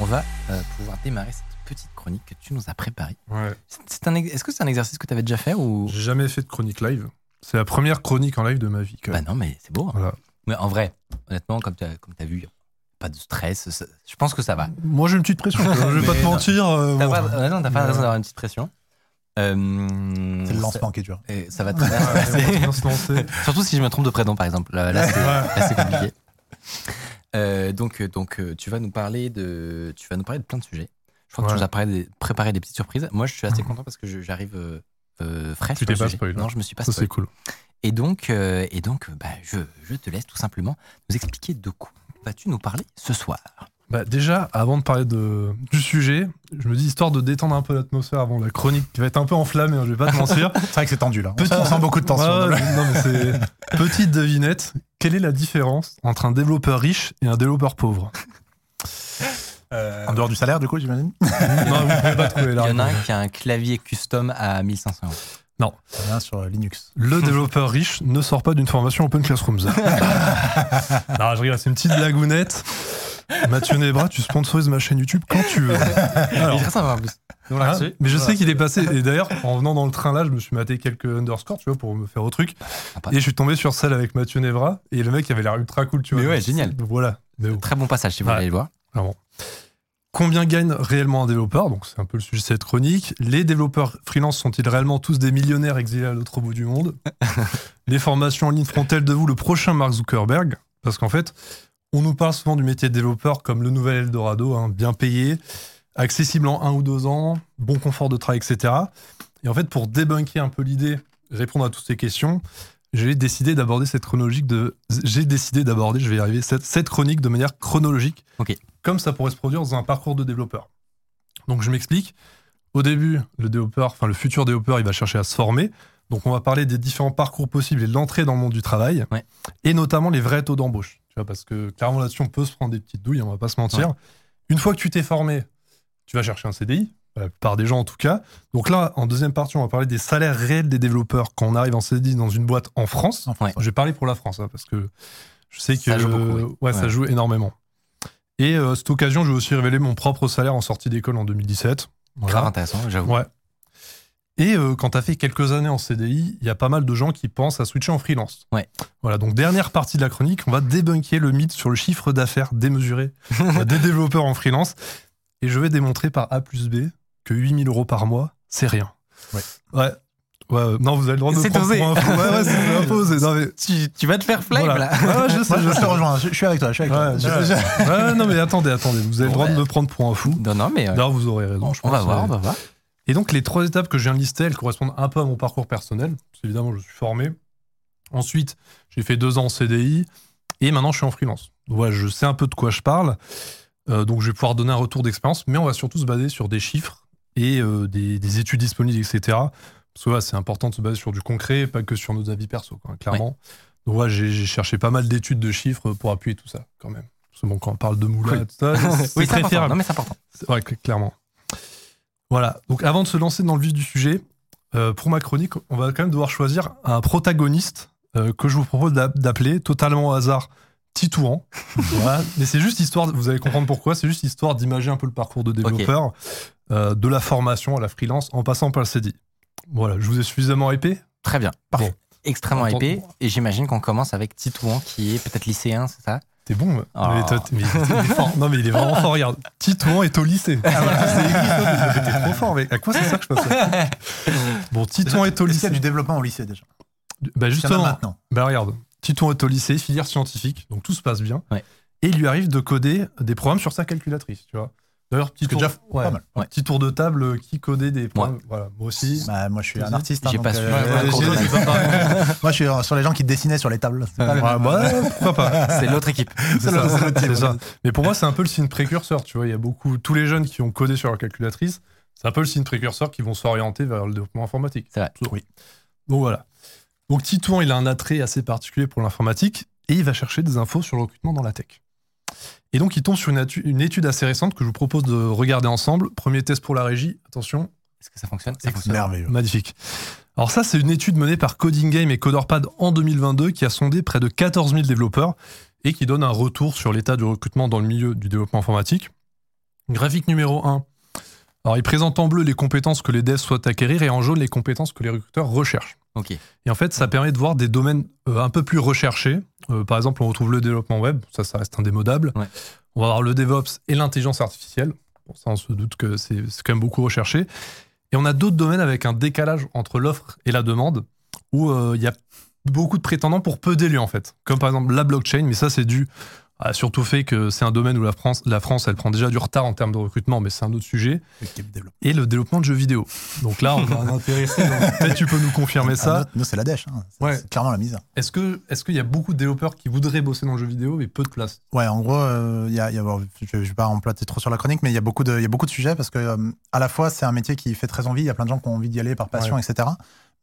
On va euh, pouvoir démarrer cette petite chronique que tu nous as préparée. Ouais. C'est- c'est un ex- Est-ce que c'est un exercice que tu avais déjà fait ou? J'ai jamais fait de chronique live. C'est la première chronique en live de ma vie. quand Bah même. non, mais c'est beau. hein. Voilà. Mais en vrai, honnêtement, comme tu as, comme vu, pas de stress. ça- je pense que ça va. Moi, j'ai une petite pression. je vais pas te non. mentir. euh, T'as bon. pas, euh, non, t'as pas raison d'avoir une petite pression. Euh, C'est le ça- lancement qui est dur. et ça va très bien se Ouais, on va passer. bien se lancer. Surtout si je me trompe de prénom, par exemple. Là, là, c'est Ouais. là, c'est compliqué. Euh, donc, euh, donc euh, tu vas nous parler de, tu vas nous parler de plein de sujets. Je crois que tu nous as préparé des, préparé des petites surprises. Moi, je suis assez Mhm. content parce que j'arrive euh, euh, frais. Tu t'es pas spoil, hein. Non, je me suis pas Ça, c'est cool. Et donc, euh, et donc, bah, je, je te laisse tout simplement nous expliquer de quoi vas-tu nous parler ce soir. Bah, déjà, avant de parler de, du sujet, je me dis, histoire de détendre un peu l'atmosphère avant la chronique qui va être un peu enflammée, hein, je vais pas te mentir. C'est vrai que c'est tendu là. Sent- on sent beaucoup de tension. Ouais, ouais, non, mais c'est- Petite devinette, quelle est la différence entre un développeur riche et un développeur pauvre En dehors du salaire, du coup, j'imagine. Non, vous pouvez pas trouver Il y en a un qui a un clavier custom à 1500 euros. Rien sur Linux. Le développeur riche ne sort pas d'une formation Open Classrooms. non, je rigole, c'est une petite blagounette. Mathieu Nebra, tu sponsorises ma chaîne YouTube quand tu veux. Alors, Il est très sympa en plus. On l'a hein, mais je Voilà. sais qu'il est passé. Et d'ailleurs, en venant dans le train là, je me suis maté quelques underscores, tu vois, pour me faire au truc. Sympa. Et je suis tombé sur celle avec Mathieu Nebra. Et le mec avait l'air ultra cool, tu vois. Mais ouais, génial. Voilà. Mais. Très bon passage si vous voulez le voir. Vraiment. Combien gagne réellement un développeur? Donc, c'est un peu le sujet de cette chronique. Les développeurs freelance sont-ils réellement tous des millionnaires exilés à l'autre bout du monde? Les formations en ligne feront-elles de vous le prochain Mark Zuckerberg? Parce qu'en fait, on nous parle souvent du métier de développeur comme le nouvel Eldorado, hein, bien payé, accessible en un ou deux ans, bon confort de travail, etc. Et en fait, pour débunker un peu l'idée, répondre à toutes ces questions, j'ai décidé d'aborder cette chronologique de. J'ai décidé d'aborder, je vais y arriver, cette, cette chronique de manière chronologique. Comme ça pourrait se produire dans un parcours de développeur. Donc je m'explique. Au début, le développeur, enfin le futur développeur, il va chercher à se former. Donc on va parler des différents parcours possibles et de l'entrée dans le monde du travail. Ouais. Et notamment les vrais taux d'embauche. Vois, parce que clairement là-dessus, on peut se prendre des petites douilles, on va pas se mentir. Ouais. Une fois que tu t'es formé, tu vas chercher un CDI, la plupart des gens en tout cas. Donc là, en deuxième partie, on va parler des salaires réels des développeurs quand on arrive en CDI dans une boîte en France. Je vais parler pour la France, hein, parce que je sais que Ça joue beaucoup, oui. ouais, ça joue énormément. Et euh, cette occasion, je vais aussi révéler mon propre salaire en sortie d'école en 2017. Voilà. Grave intéressant, j'avoue. Ouais. Et euh, quand tu as fait quelques années en CDI, il y a pas mal de gens qui pensent à switcher en freelance. Ouais. Voilà, donc dernière partie de la chronique, on va débunker le mythe sur le chiffre d'affaires démesuré euh, des développeurs en freelance. Et je vais démontrer par A plus B que 8000 euros par mois, c'est rien. Ouais. Ouais. Ouais, euh, non, vous avez le droit de prendre osé. pour un fou. Ouais, ouais, c'est imposé. Non, mais Tu, tu vas te faire flame voilà. là. Ouais, je sais, je te rejoins. Je, je suis avec toi. Je suis avec toi. Ouais, je- non, mais attendez, attendez. Vous avez le droit de me prendre pour un fou. Non, non, mais euh, D'ailleurs, vous aurez raison. je on va voir, on va voir. Et donc, les trois étapes que je viens de lister, elles correspondent un peu à mon parcours personnel. Parce qu'évidemment, je suis formé. Ensuite, j'ai fait deux ans en CDI. Et maintenant, je suis en freelance. Voilà, je sais un peu de quoi je parle. Euh, donc, je vais pouvoir donner un retour d'expérience. Mais on va surtout se baser sur des chiffres et euh, des, des études disponibles, etc. Parce que voilà, c'est important de se baser sur du concret, pas que sur nos avis perso, quoi, clairement. Donc, voilà, j'ai cherché pas mal d'études de chiffres pour appuyer tout ça, quand même. Parce que bon, quand on parle de moulin, Cool. tout ça, c'est Oui, c'est important. Non, mais c'est important. Ouais, clairement. Voilà. Donc, avant de se lancer dans le vif du sujet, euh, pour ma chronique, on va quand même devoir choisir un protagoniste euh, que je vous propose d'a- d'appeler totalement au hasard Titouan. voilà. Mais c'est juste histoire, vous allez comprendre pourquoi, c'est juste histoire d'imager un peu le parcours de développeur, euh, de la formation à la freelance en passant par le CDI. Voilà, je vous ai suffisamment épais? Très bien. Parfait. Extrêmement Attends- épais. Et j'imagine qu'on commence avec Titouan qui est peut-être lycéen, c'est ça? T'es bon mais- mais toi, mais il est fort. Non mais il est vraiment fort, regarde. Titouan est au lycée. Ah, voilà, c'est écrit t'es trop fort, mec. À quoi ça sert que je fasse ça Bon, Titouan est au Est-ce qu'il y a lycée. du développement au lycée déjà Bah justement, maintenant. bah regarde, Titouan est au lycée, filière scientifique, donc tout se passe bien. Ouais. Et il lui arrive de coder des programmes sur sa calculatrice, tu vois. D'ailleurs, petit tour, déjà ouais, pas mal. Ouais. petit tour de table, euh, qui codait des points Voilà, moi aussi. Bah, moi, je suis un artiste. hein, pas euh, moi, je suis euh, sur les gens qui dessinaient sur les tables. C'est bah, pourquoi pas C'est l'autre équipe. C'est ça. Mais pour moi, c'est un peu le signe précurseur. Tu vois, il y a beaucoup, tous les jeunes qui ont codé sur leur calculatrice, c'est un peu le signe précurseur qui vont s'orienter vers le développement informatique. C'est vrai. Oui. Donc voilà. Donc Titouan, il a un attrait assez particulier pour l'informatique et il va chercher des infos sur le recrutement dans la tech. Et donc il tombe sur une, étude assez récente que je vous propose de regarder ensemble. Premier test pour la régie. Attention, Est-ce que ça fonctionne? Ça fonctionne. merveilleux. Magnifique. Alors ça, c'est une étude menée par Coding Game et CoderPad en 2022 qui a sondé près de 14 000 développeurs et qui donne un retour sur l'état du recrutement dans le milieu du développement informatique. Graphique numéro 1. Alors il présente en bleu les compétences que les devs souhaitent acquérir et en jaune les compétences que les recruteurs recherchent. Et en fait, ça permet de voir des domaines euh, un peu plus recherchés. Euh, par exemple, on retrouve le développement web, ça, ça reste indémodable. Ouais. On va avoir le DevOps et l'intelligence artificielle. Bon, ça, on se doute que c'est c'est quand même beaucoup recherché. Et on a d'autres domaines avec un décalage entre l'offre et la demande, où euh, il y a beaucoup de prétendants pour peu d'élus, en fait. Comme par exemple la blockchain, mais ça, c'est dû à surtout fait que c'est un domaine où la France, la France, elle prend déjà du retard en termes de recrutement, mais c'est un autre sujet. Et le développement de jeux vidéo. Donc là, on a un intéressé. donc Peut-être tu peux nous confirmer Ah, ça. nous, nous, c'est la dèche. hein. C'est Ouais. clairement la misère. Est-ce que est-ce qu'il y a beaucoup de développeurs qui voudraient bosser dans le jeu vidéo mais peu de place? Ouais, en gros, euh, y a, il y a- bon, je ne vais pas emplater trop sur la chronique, mais il y a beaucoup de, il y a beaucoup de sujets parce que euh, à la fois c'est un métier qui fait très envie. Il y a plein de gens qui ont envie d'y aller par passion, etc.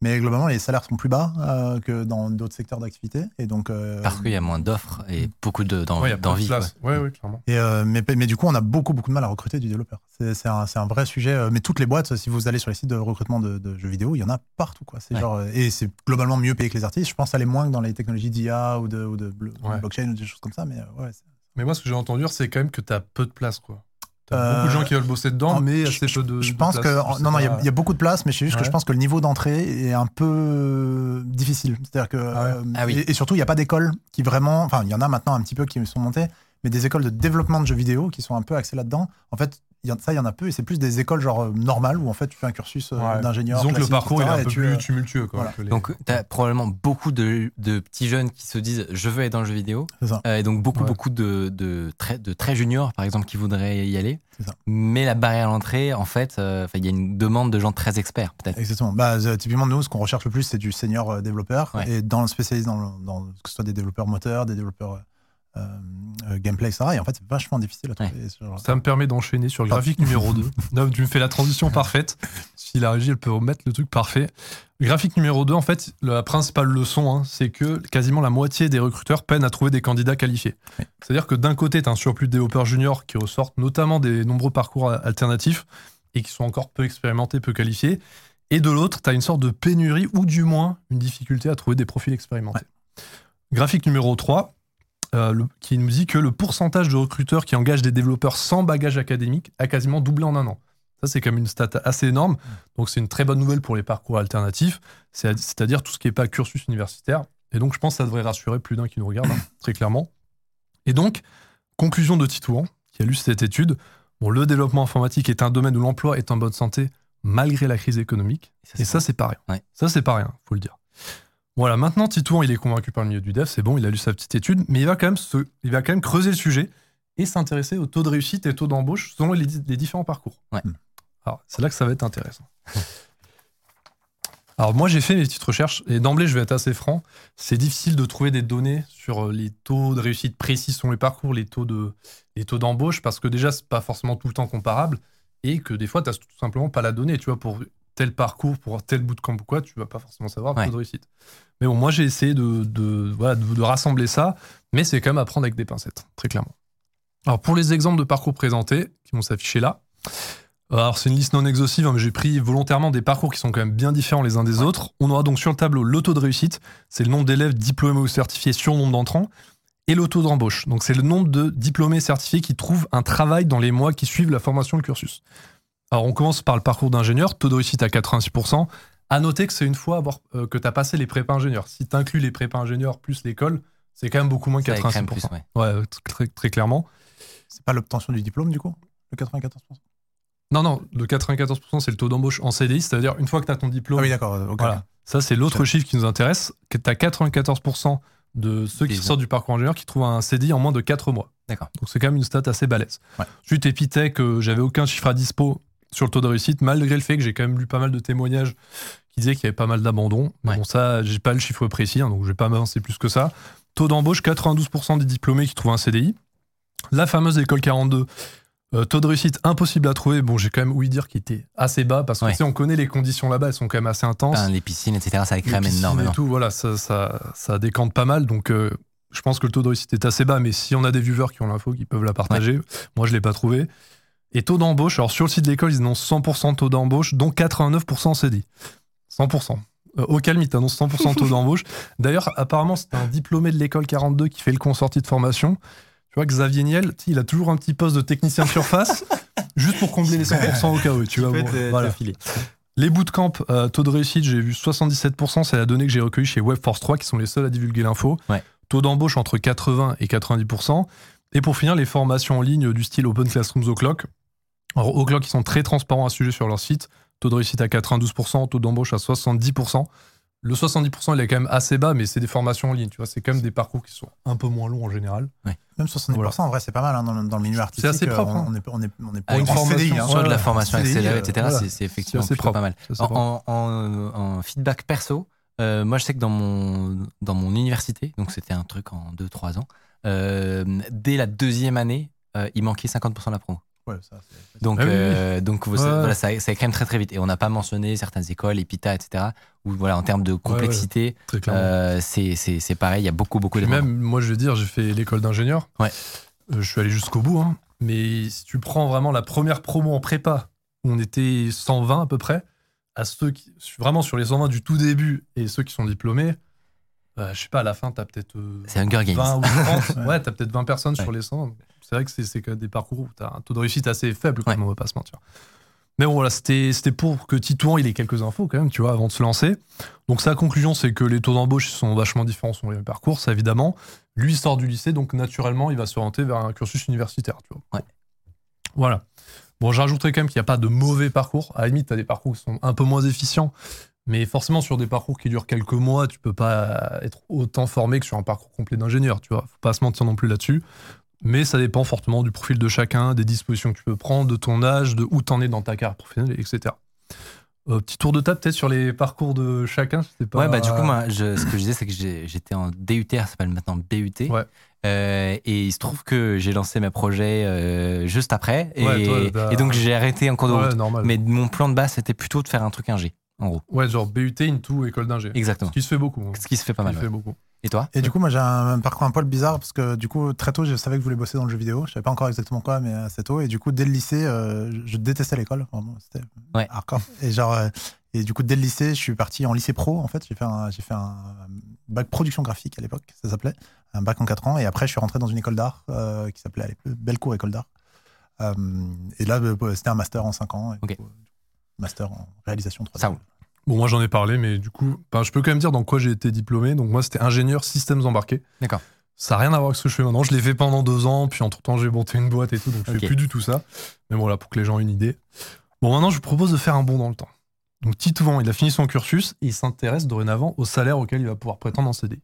Mais globalement, les salaires sont plus bas euh, que dans d'autres secteurs d'activité. Et donc, euh, Parce qu'il y a moins d'offres et beaucoup de- d'en- Ouais, il y a peu de d'envie. Ouais, ouais, clairement. Et euh, mais, mais du coup, on a beaucoup, beaucoup de mal à recruter du développeur. C'est un, c'est un vrai sujet. euh, Mais toutes les boîtes, si vous allez sur les sites de recrutement de, de jeux vidéo, il y en a partout. Quoi. Genre, et c'est globalement mieux payé que les artistes. Je pense aller moins que dans les technologies d'IA ou de, ou de blo- Ouais. blockchain ou des choses comme ça. Mais ouais, c'est- Mais moi, ce que j'ai entendu, c'est quand même que tu as peu de place, quoi. T'as Euh, beaucoup de gens qui veulent bosser dedans, en- mais je- assez peu de. je de pense place. que Je non non il y, a- y beaucoup de place mais c'est juste que je pense que le niveau d'entrée est un peu euh, difficile c'est-à-dire que Ah ouais. euh, Ah oui. et, et surtout il n'y a pas d'école qui vraiment enfin il y en a maintenant un petit peu qui sont montées mais des écoles de développement de jeux vidéo qui sont un peu axées là-dedans en fait ça il y en a peu et c'est plus des écoles genre euh, normales où en fait tu fais un cursus euh, Ouais. d'ingénieur que le parcours il est un peu tu, plus euh, tumultueux, quoi. voilà. que les- Donc, tu as probablement beaucoup de, de petits jeunes qui se disent je veux être dans le jeu vidéo. c'est ça. Euh, et donc, beaucoup, Ouais. beaucoup de, de, très, de très juniors, par exemple, qui voudraient y aller. C'est ça. Mais la barrière à l'entrée, en fait, euh, il y a une demande de gens très experts, peut-être. Exactement. Bah, euh, typiquement, nous, ce qu'on recherche le plus, c'est du senior euh, développeur. Ouais. Et dans le spécialiste, dans, le- dans que ce soit des développeurs moteurs, des développeurs gameplay, etc. Et en fait, c'est vachement difficile à trouver. Ça me permet d'enchaîner sur le graphique numéro 2. Non, tu me fais la transition parfaite. Si la régie, elle peut remettre le truc parfait. Graphique numéro 2, en fait, la principale leçon, hein, c'est que quasiment la moitié des recruteurs peinent à trouver des candidats qualifiés. Oui. C'est-à-dire que d'un côté, tu as un surplus de développeurs juniors qui ressortent notamment des nombreux parcours alternatifs et qui sont encore peu expérimentés, peu qualifiés. Et de l'autre, tu as une sorte de pénurie ou du moins une difficulté à trouver des profils expérimentés. Graphique numéro 3, euh, le- qui nous dit que le pourcentage de recruteurs qui engagent des développeurs sans bagage académique a quasiment doublé en un an. Ça, c'est quand même une stat assez énorme. Donc, c'est une très bonne nouvelle pour les parcours alternatifs, c'est- c'est-à-dire tout ce qui n'est pas cursus universitaire. Et donc, je pense que ça devrait rassurer plus d'un qui nous regarde, hein, très clairement. Et donc, conclusion de Titouan, qui a lu cette étude. Bon, le développement informatique est un domaine où l'emploi est en bonne santé malgré la crise économique. Et ça, c'est pas rien. Ouais. Ça, c'est pas rien, faut le dire. Voilà, maintenant, Titouan, il est convaincu par le milieu du dev, c'est bon, il a lu sa petite étude, mais il va quand même, se, il va quand même creuser le sujet et s'intéresser au taux de réussite et au taux d'embauche selon les, les différents parcours. Ouais. Alors, c'est là que ça va être intéressant. Alors, moi, j'ai fait mes petites recherches et d'emblée, je vais être assez franc, c'est difficile de trouver des données sur euh, les taux de réussite précis selon les parcours, les taux de, les taux d'embauche, parce que déjà, c'est pas forcément tout le temps comparable et que des fois, tu n'as tout simplement pas la donnée. Tu vois, pour tel parcours, pour tel bootcamp ou quoi, tu vas pas forcément savoir Ouais. taux de réussite. Mais bon, moi, j'ai essayé de, de, voilà, de, de rassembler ça, mais c'est quand même à prendre avec des pincettes, très clairement. Alors, pour les exemples de parcours présentés, qui vont s'afficher là, euh, alors c'est une liste non exhaustive, hein, mais j'ai pris volontairement des parcours qui sont quand même bien différents les uns des autres. On aura donc sur le tableau le taux de réussite, c'est le nombre d'élèves diplômés ou certifiés sur le nombre d'entrants, et le taux d'embauche. Donc c'est le nombre de diplômés certifiés qui trouvent un travail dans les mois qui suivent la formation, le cursus. Alors on commence par le parcours d'ingénieur, taux de réussite à 86%. À noter que c'est une fois avoir, euh, que tu as passé les prépas ingénieurs. Si tu inclus les prépas ingénieurs plus l'école, c'est quand même beaucoup moins que Ça écrème 86%. plus, ouais. Ouais, très, très clairement. C'est pas l'obtention du diplôme, du coup? Le 94% Non, non, le 94%, c'est le taux d'embauche en CDI, c'est-à-dire une fois que tu as ton diplôme. Ah oui, d'accord. ok. Voilà. Ça, c'est l'autre chiffre qui nous intéresse. Tu as 94% de ceux qui sortent du parcours ingénieur qui trouvent un CDI en moins de 4 mois. D'accord. Donc c'est quand même une stat assez balèze. Ouais. Ensuite, Epitech, euh, j'avais aucun chiffre à dispo sur le taux de réussite, malgré le fait que j'ai quand même lu pas mal de témoignages qui disaient qu'il y avait pas mal d'abandon. Ouais. bon, ça, j'ai pas le chiffre précis, hein, donc je vais pas m'avancer plus que ça. Taux d'embauche, 92% des diplômés qui trouvent un CDI. La fameuse école 42, euh, taux de réussite impossible à trouver. Bon, j'ai quand même ouï dire qu'il était assez bas parce que Ouais. on connaît les conditions là-bas, elles sont quand même assez intenses. Les piscines, etc., ça Les crème piscines énormément. Et tout, voilà, ça, ça, ça décante pas mal. Donc, euh, je pense que le taux de réussite est assez bas. Mais si on a des viewers qui ont l'info, qui peuvent la partager, moi, je l'ai pas trouvé. Et taux d'embauche, alors sur le site de l'école, ils annoncent 100% de taux d'embauche, dont 89% CDI. 100%. Euh, au calme, ils t'annoncent 100% de taux d'embauche. D'ailleurs, apparemment, c'était un diplômé de l'école 42 qui fait le consorti de formation. Tu vois, Xavier Niel, il a toujours un petit poste de technicien de surface, juste pour combler les 100% au cas où. Tu vois, bon, voilà. Les bootcamps, euh, taux de réussite, j'ai vu 77%, c'est la donnée que j'ai recueillie chez Webforce 3, qui sont les seuls à divulguer l'info. Ouais. Taux d'embauche entre 80 et 90%. Et pour finir, les formations en ligne du style Open Classrooms O'Clock. Alors, O'Clock, ils sont très transparents à ce sujet sur leur site. Taux de réussite à 92%, taux d'embauche à 70%. Le 70%, il est quand même assez bas, mais c'est des formations en ligne. Tu vois, c'est quand même des parcours qui sont un peu moins longs en général. Même 70%, Voilà. en vrai, c'est pas mal hein, dans, le, dans le milieu artistique. assez propre, euh, hein. On est, on est, on est en une formation CDI, hein. Sur de la formation CDI, accélérée, euh, etc., voilà. c'est- c'est effectivement C'est assez plutôt propre. pas mal. C'est En, propre. en- en- en feedback perso, euh, moi je sais que dans mon, dans mon université, donc c'était un truc en 2-3 ans, euh, dès la deuxième année, euh, il manquait 50% de la promo. Ouais, ça, Donc, euh, ça, Ouais. voilà, très très vite. Et on n'a pas mentionné certaines écoles, EPITA, etc., où voilà, en termes de complexité, clairement. euh, c'est c'est- c'est pareil, il y a beaucoup beaucoup de même, moi, je veux dire, j'ai fait l'école d'ingénieur. Ouais. Euh, je suis allé jusqu'au bout. hein. Mais si tu prends vraiment la première promo en prépa, où on était 120 à peu près, à ceux qui, vraiment sur les 120 du tout début et ceux qui sont diplômés, bah, je sais pas, à la fin, t'as peut-être euh, C'est Hunger Games. 20 ou 30. Ouais. t'as peut-être 20 personnes Ouais. sur les 100. C'est vrai que c'est c'est quand même des parcours où t'as un taux de réussite assez faible, quand Ouais. même, on va pas se mentir. Mais bon, voilà, c'était c'était pour que Titouan il ait quelques infos quand même, tu vois, avant de se lancer. Donc sa conclusion, c'est que les taux d'embauche sont vachement différents sur les parcours, ça évidemment. Lui il sort du lycée, donc naturellement, il va s'orienter vers un cursus universitaire, tu vois. Ouais. Voilà. Bon, je rajouterais quand même qu'il n'y a pas de mauvais parcours. À la limite, tu as des parcours qui sont un peu moins efficients, mais forcément, sur des parcours qui durent quelques mois, tu peux pas être autant formé que sur un parcours complet d'ingénieur, tu vois. Faut pas se mentir non plus là-dessus. Mais ça dépend fortement du profil de chacun, des dispositions que tu peux prendre, de ton âge, de où t'en es dans ta carrière professionnelle, etc. Euh, petit tour de table peut-être sur les parcours de chacun. pas. Ouais, bah du coup, moi, je- ce que je disais, c'est que j'étais en DUT, ça s'appelle maintenant BUT. Ouais. Euh, et il se trouve que j'ai lancé mes projets euh, juste après. Et, Ouais, toi, t'as- et donc, j'ai arrêté en cours de route. normal. Mais mon plan de base, c'était plutôt de faire un truc ingé, en gros. Ouais, genre BUT into école d'ingé. Exactement. Ce qui se fait beaucoup. hein. Ce qui se fait pas Ce mal. qui se ouais. fait beaucoup. Et toi Et du coup, moi, j'ai un parcours un poil bizarre parce que du coup, très tôt, je savais que je voulais bosser dans le jeu vidéo. Je savais pas encore exactement quoi, mais assez tôt. Et du coup, dès le lycée, euh, je détestais l'école. Vraiment, c'était Ouais. hardcore. Et genre, euh, et du coup, dès le lycée, je suis parti en lycée pro. En fait, j'ai fait un, j'ai fait un bac production graphique à l'époque, ça s'appelait, un bac en 4 ans. Et après, je suis rentré dans une école d'art euh, qui s'appelait à l'époque Bellecour École d'art. Euh, et là, c'était un master en 5 ans. Et coup, master en réalisation 3D. Ça roule. Bon, moi j'en ai parlé, mais du coup, je peux quand même dire dans quoi j'ai été diplômé. Donc moi, c'était ingénieur systèmes embarqués. D'accord. Ça n'a rien à voir avec ce que je fais maintenant. Je l'ai fait pendant deux ans, puis entre temps, j'ai monté une boîte et tout, donc je Ok. fais plus du tout ça. Mais voilà, pour que les gens aient une idée. Bon, maintenant, je vous propose de faire un bond dans le temps. Donc Titouan, il a fini son cursus et il s'intéresse dorénavant au salaire auquel il va pouvoir prétendre en CD.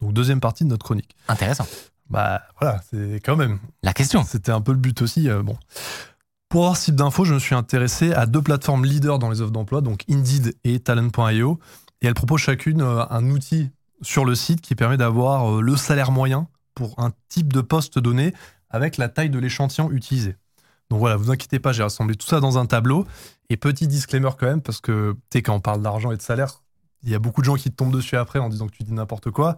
Donc deuxième partie de notre chronique. Intéressant. Bah voilà, c'est quand même. La question. C'était un peu le but aussi. euh, bon. Pour avoir ce type d'infos, je me suis intéressé à deux plateformes leaders dans les offres d'emploi, donc Indeed et Talent.io. Et elles proposent chacune euh, un outil sur le site qui permet d'avoir euh, le salaire moyen pour un type de poste donné avec la taille de l'échantillon utilisé. Donc voilà, vous inquiétez pas, j'ai rassemblé tout ça dans un tableau. Et petit disclaimer quand même, parce que tu sais, quand on parle d'argent et de salaire, il y a beaucoup de gens qui te tombent dessus après en disant que tu dis n'importe quoi.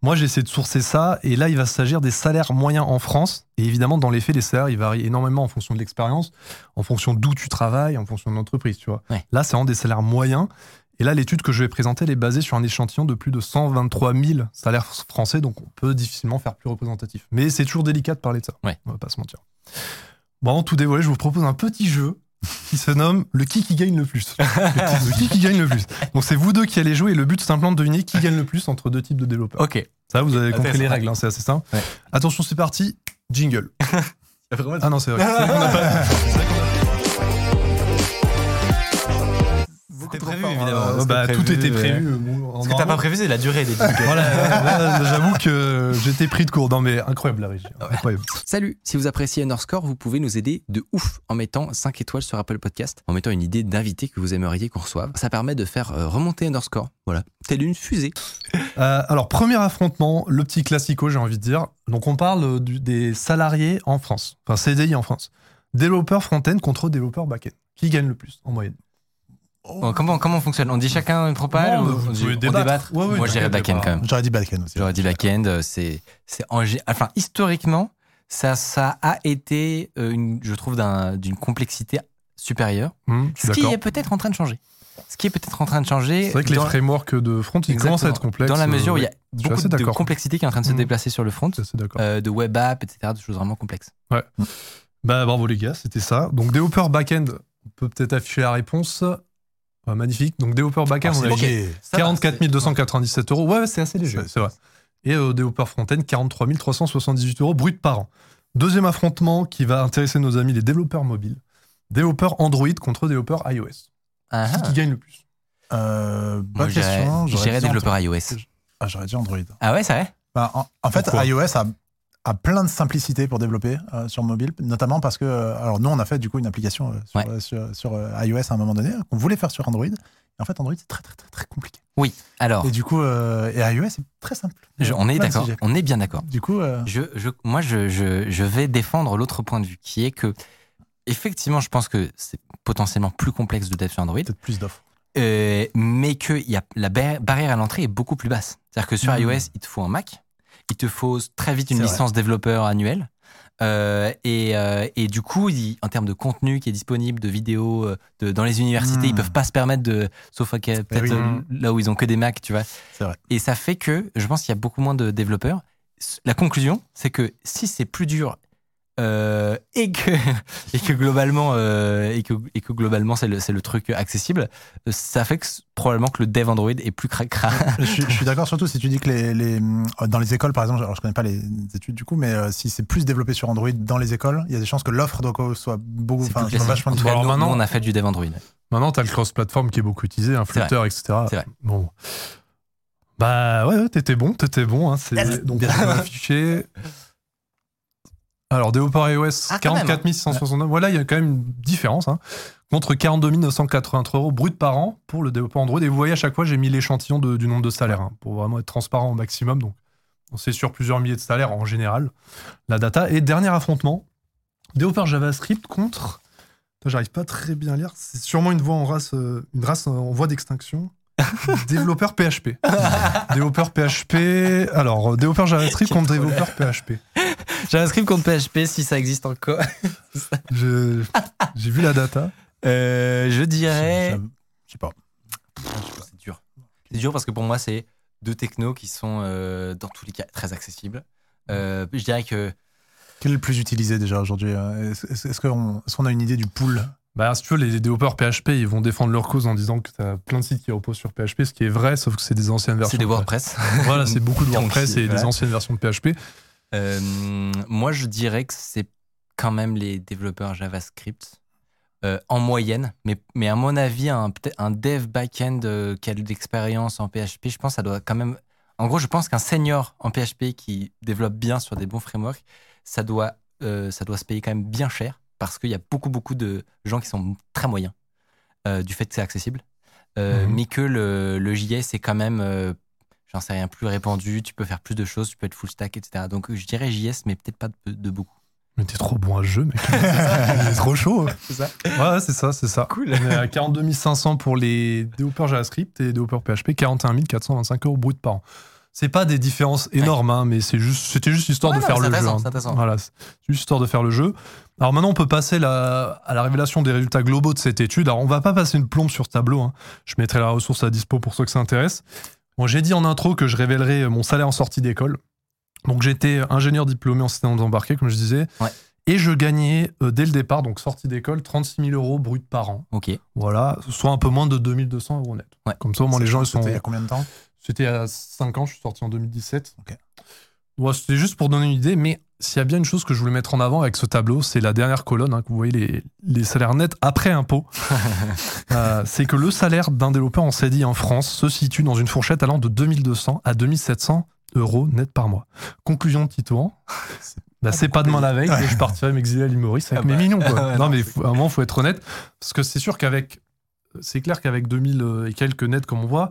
Moi, j'ai essayé de sourcer ça, et là, il va s'agir des salaires moyens en France. Et évidemment, dans les faits, les salaires, ils varient énormément en fonction de l'expérience, en fonction d'où tu travailles, en fonction de l'entreprise, tu vois. Ouais. Là, c'est vraiment des salaires moyens. Et là, l'étude que je vais présenter, elle est basée sur un échantillon de plus de 123 000 salaires français, donc on peut difficilement faire plus représentatif. Mais c'est toujours délicat de parler de ça. Ouais. On va pas se mentir. Bon, avant de tout dévoiler, je vous propose un petit jeu qui se nomme le qui qui gagne le plus. Le, qui qui gagne le plus. Donc c'est vous deux qui allez jouer et le but c'est simplement de deviner qui gagne le plus entre deux types de développeurs. Ok. Ça, vous avez compris Intéressant, les règles, hein, c'est assez simple. Ouais. Attention, c'est parti. Jingle. Ah non, c'est vrai. C'était trop prévu, fort. évidemment. Euh, bah, prévu, tout était ouais. prévu. Bon, Ce que t'as pas prévu, c'est la durée des trucs. Voilà, là, j'avoue que j'étais pris de court. Non, mais incroyable la régie. Incroyable. Salut, si vous appréciez Underscore, vous pouvez nous aider de ouf en mettant 5 étoiles sur Apple Podcast, en mettant une idée d'invité que vous aimeriez qu'on reçoive. Ça permet de faire euh, remonter Underscore, voilà, telle une fusée. Euh, alors, premier affrontement, le petit classico, j'ai envie de dire. Donc, on parle euh, du- des salariés en France, enfin CDI en France. Développeur front-end contre développeur back-end. Qui gagne le plus en moyenne? Bon, comment, comment on fonctionne? On dit chacun une propale Non, ou vous on dit- on débattre. Ouais, ouais, Moi, je dirais back-end quand même. J'aurais dit backend aussi. J'aurais dit back-end, euh, c'est, c'est en enfin, historiquement, ça, ça a été, euh, une, je trouve, d'un- d'une complexité supérieure. Suis Ce qui est peut-être en train de changer. Ce qui est peut-être en train de changer. C'est vrai que les frameworks de front, ils commencent à être complexes. Dans la mesure où il y a euh, beaucoup de d'accord. complexité qui est en train de se Mhm. déplacer sur le front, euh, de web app, etc., de choses vraiment complexes. Bah, bravo les gars, c'était ça. Donc, développeur back-end, on peut peut-être afficher la réponse. Ouais, magnifique. Donc, développeur back-end, Ah, on a dit léger. 44 297 euros. Ouais, c'est assez léger, C'est- vrai. Et euh, développeur front-end, 43 378 euros brut par an. Deuxième affrontement qui va intéresser nos amis les développeurs mobiles. Développeur Android contre développeur iOS. Ah, Qui, qui gagne le plus? Euh, bonne question. dirais dit développeur iOS. Ah, j'aurais dit Android. Ah ouais, c'est vrai? Bah, en, en fait, Pourquoi? iOS a, a plein de simplicité pour développer euh, sur mobile, notamment parce que, euh, alors nous, on a fait du coup une application euh, sur, Ouais. sur, sur, iOS à un moment donné qu'on voulait faire sur Android. Et en fait, Android, c'est très, très, très, très compliqué. Oui. Alors, Et du coup, et iOS, c'est très simple. je- on est d'accord. On est bien d'accord. Du coup, Je, je, moi, je, je, je vais défendre l'autre point de vue, qui est que, effectivement, je pense que c'est potentiellement plus complexe de dev sur Android, peut-être plus d'offres. mais que y a, la bar- barrière à l'entrée est beaucoup plus basse. C'est-à-dire que sur Mhm. iOS, il te faut un Mac, il te faut très vite une vrai. licence développeur annuelle. euh, et, euh, et du coup, il- en termes de contenu qui est disponible, de vidéos euh, de, dans les universités, ils peuvent pas se permettre de, sauf quel- peut-être oui. euh, là où ils ont que des Macs, tu vois. Vrai. Et ça fait que je pense qu'il y a beaucoup moins de développeurs. La conclusion, c'est que si c'est plus dur euh, et que et que globalement euh, et que et que globalement c'est le c'est le truc accessible, ça fait que probablement que le dev Android est plus cracra. je, suis- je suis d'accord surtout si tu dis que les, les, euh, dans les écoles, par exemple, alors je connais pas les études du coup, mais euh, si c'est plus développé sur Android dans les écoles, il y a des chances que l'offre doit soit beaucoup, C'est enfin, vachement différente. maintenant- on a fait du dev Android. Maintenant, tu as le cross-platform qui est beaucoup utilisé, un vrai. Flutter, etc. C'est vrai. Bon. Bah ouais, ouais, t'étais bon, t'étais bon. Hein, c'est- donc, on va afficher. Alors, développeur iOS, Ah, quand même, 44 669. Voilà, il y a quand même une différence. Hein, contre 42 983 euros brut par an pour le développeur Android. Et vous voyez, à chaque fois, j'ai mis l'échantillon de- du nombre de salaires hein, pour vraiment être transparent au maximum. Donc, on sait sur plusieurs milliers de salaires en général, la data. Et dernier affrontement, développeur JavaScript contre. J'arrive pas très bien à lire. C'est sûrement une voie en race, euh, une race en voie d'extinction. développeur PHP. développeur PHP. Alors, euh, développeur JavaScript contre développeur PHP. JavaScript contre PHP si ça existe encore. Je- J'ai vu la data. Euh, je dirais Ça- Je sais pas. c'est dur. C'est dur parce que pour moi c'est deux technos qui sont euh, dans tous les cas très accessibles. Euh, je dirais que Quel est le plus utilisé déjà aujourd'hui euh, Est-ce est-ce- est-ce qu'on est-ce qu'on a une idée du pool? Bah, si tu veux, les développeurs PHP, ils vont défendre leur cause en disant que tu as plein de sites qui reposent sur PHP, ce qui est vrai, sauf que c'est des anciennes versions. c'est des de- WordPress. Voilà, c'est beaucoup de Donc, WordPress et voilà. des anciennes versions de PHP. Euh, moi, je dirais que c'est quand même les développeurs JavaScript euh, en moyenne, mais, mais à mon avis, un, dev back-end euh, qui a de l'expérience en PHP, je pense que ça doit quand même. En gros, je pense qu'un senior en PHP qui développe bien sur des bons frameworks, ça doit, euh, ça doit se payer quand même bien cher parce qu'il y a beaucoup, beaucoup de gens qui sont très moyens du fait que c'est accessible, Mhm. mais que le, le JS est quand même j'en sais rien, plus répandu, tu peux faire plus de choses, tu peux être full stack, etc. Donc je dirais JS, mais peut-être pas de, de beaucoup. Mais t'es trop bon à ce jeu, mec. c'est trop chaud. C'est ça. Ouais, c'est ça, c'est ça. Cool. On est à 42 500 pour les développeurs JavaScript et développeurs PHP, 41 425 euros brut par an. C'est pas des différences énormes, hein, mais c'est juste, c'était juste histoire Ouais, de non, faire le jeu. hein. Voilà, c'est juste histoire de faire le jeu. Alors maintenant, on peut passer la- à la révélation des résultats globaux de cette étude. Alors, on va pas passer une plombe sur ce tableau. hein. Je mettrai la ressource à dispo pour ceux que ça intéresse. Bon, j'ai dit en intro que je révélerais mon salaire en sortie d'école. Donc, j'étais ingénieur diplômé en système embarqué, comme je disais. Ouais. Et je gagnais euh, dès le départ, donc sortie d'école, 36 000 euros brut par an. Ok. Voilà, soit un peu moins de 2200 euros net. Ouais. Comme ça, au moins, les gens, ils sont. C'était il y a combien de temps C'était à 5 ans, je suis sorti en 2017. Ok. Ouais, C'était juste pour donner une idée, mais s'il y a bien une chose que je voulais mettre en avant avec ce tableau, c'est la dernière colonne, hein, que vous voyez les, les salaires nets après impôt. Euh, c'est que le salaire d'un développeur en CDI en France se situe dans une fourchette allant de 2200 à 2700 euros net par mois. Conclusion de Titouan. Bah, c'est pas demain la veille que je partirai m'exiler à l'île Maurice avec Ah mes bah. millions. Quoi. Non, mais faut- à un moment, faut être honnête. Parce que c'est sûr qu'avec. C'est clair qu'avec 2000 et quelques nets, comme on voit,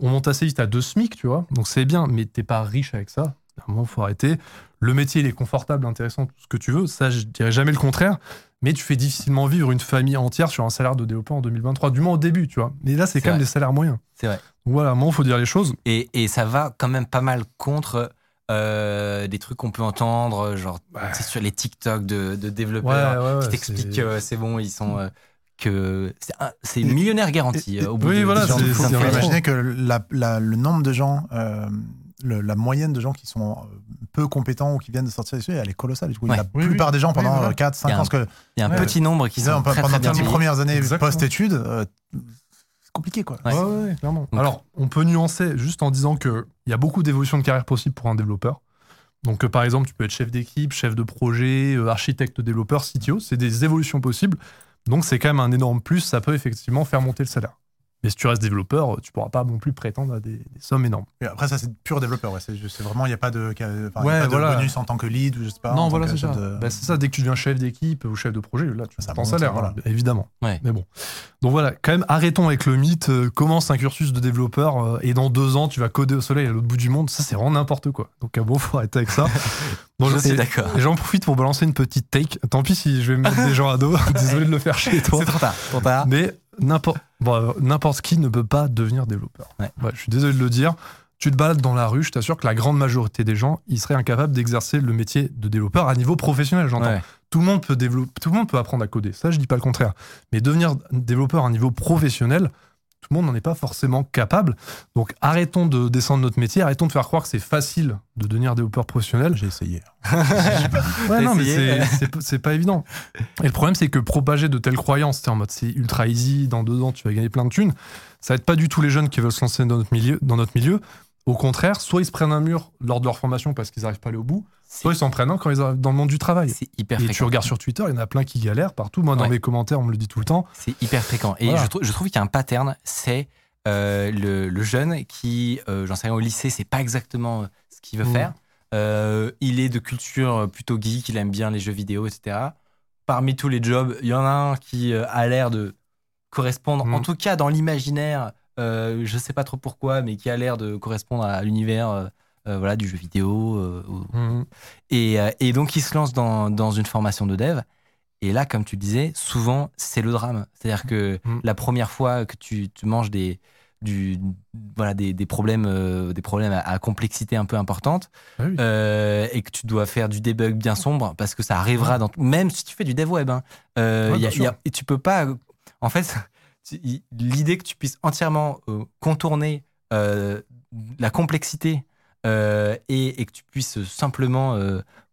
on monte assez vite à 2 SMIC, tu vois. Donc c'est bien, mais t'es pas riche avec ça. À un moment, faut arrêter. Le métier, il est confortable, intéressant, tout ce que tu veux. Ça, je dirais jamais le contraire. Mais tu fais difficilement vivre une famille entière sur un salaire de développeur en 2023, du moins au début, tu vois. Mais là, c'est quand même des salaires moyens. C'est vrai. Donc voilà, à un moment, faut dire les choses. Et, et ça va quand même pas mal contre euh, des trucs qu'on peut entendre, genre c'est sur les TikTok de, de développeurs ouais, qui ouais, t'expliquent c'est- que c'est bon, ils sont. euh, que c'est millionnaire garanti Et- euh, au bout oui, de voilà, c'est- Il imaginer que la- la- le nombre de gens, euh, le- la moyenne de gens qui sont euh, peu compétents ou qui viennent de sortir des elle est colossale. Du coup, Ouais. La Oui, plupart oui. des gens Oui, pendant voilà. 4, 5 Il y a ans, Il y a un petit nombre qui sont très, pendant payés. premières années post-études, euh, c'est compliqué quoi. Ouais, ouais, clairement. Donc- Alors, on peut nuancer juste en disant qu'il y a beaucoup d'évolutions de carrière possibles pour un développeur. Donc, euh, par exemple, tu peux être chef d'équipe, chef de projet, euh, architecte, développeur, CTO. C'est des évolutions possibles. Donc, c'est quand même un énorme plus. Ça peut effectivement faire monter le salaire. Mais si tu restes développeur, tu pourras pas non plus prétendre à des, des sommes énormes. Et après, ça, c'est pur développeur. Ouais. C'est vraiment, il n'y a pas de, enfin, il y a pas de voilà. bonus en tant que lead ou je sais pas. non, voilà, c'est ça. de- Bah, c'est ça, dès que tu deviens chef d'équipe ou chef de projet, là, tu en monte, salaire, voilà. hein, évidemment. Ouais. Mais bon. Donc voilà, quand même, arrêtons avec le mythe. euh, commence un cursus de développeur euh, et dans deux ans, tu vas coder au soleil à l'autre bout du monde. Ça, c'est vraiment n'importe quoi. Donc, ah bon, faut arrêter avec ça. Bon, Je suis d'accord. J'en profite pour balancer une petite take. Tant pis si je vais me mettre des gens à dos. Désolé de le faire chez toi. C'est trop tard. Trop tard. Mais n'importe bon, euh, n'importe qui ne peut pas devenir développeur. Ouais. je suis désolé de le dire. Tu te balades dans la rue, je t'assure que la grande majorité des gens, ils seraient incapables d'exercer le métier de développeur à niveau professionnel, j'entends. Ouais. Tout le monde peut développer, tout le monde peut apprendre à coder. Ça, je dis pas le contraire. Mais devenir développeur à un niveau professionnel, tout le monde n'en est pas forcément capable. Donc, arrêtons de descendre notre métier, arrêtons de faire croire que c'est facile de devenir développeur professionnel. J'ai essayé. Ouais, non, mais essayé. c'est- pas évident. Et le problème, c'est que propager de telles croyances, c'est en mode c'est ultra easy, dans deux ans, tu vas gagner plein de thunes, ça aide pas du tout les jeunes qui veulent se lancer dans notre milieu. Dans notre milieu. Au contraire, soit ils se prennent un mur lors de leur formation parce qu'ils n'arrivent pas à aller au bout, soit ils s'en prennent un quand ils arrivent dans le monde du travail. C'est hyper Et fréquent. tu regardes sur Twitter, il y en a plein qui galèrent partout. Moi, dans Ouais. mes commentaires, on me le dit tout le temps. C'est hyper fréquent. Et Voilà. je, trou- je trouve qu'il y a un pattern, c'est euh, le, le jeune qui, euh, j'en sais rien, au lycée, c'est pas exactement euh, ce qu'il veut Mm. faire. Euh, il est de culture plutôt geek, il aime bien les jeux vidéo, etc. Parmi tous les jobs, il y en a un qui a l'air de correspondre, Mm. en tout cas dans l'imaginaire, euh, je sais pas trop pourquoi, mais qui a l'air de correspondre à l'univers euh, euh, voilà, du jeu vidéo. euh, Mhm. et, et donc, il se lance dans, dans une formation de dev. Et là, comme tu le disais, souvent, c'est le drame. C'est-à-dire que Mm. la première fois que tu, tu manges des, du, voilà, des, des problèmes, des problèmes à, à complexité un peu importante Ah oui. et que tu dois faire du debug bien sombre parce que ça arrivera dans. Même si tu fais du dev web, hein, Ouais, il y a- bien il y a- sûr. et tu peux pas. En fait, l'idée que tu puisses entièrement euh, contourner euh, la complexité euh, et, que tu puisses simplement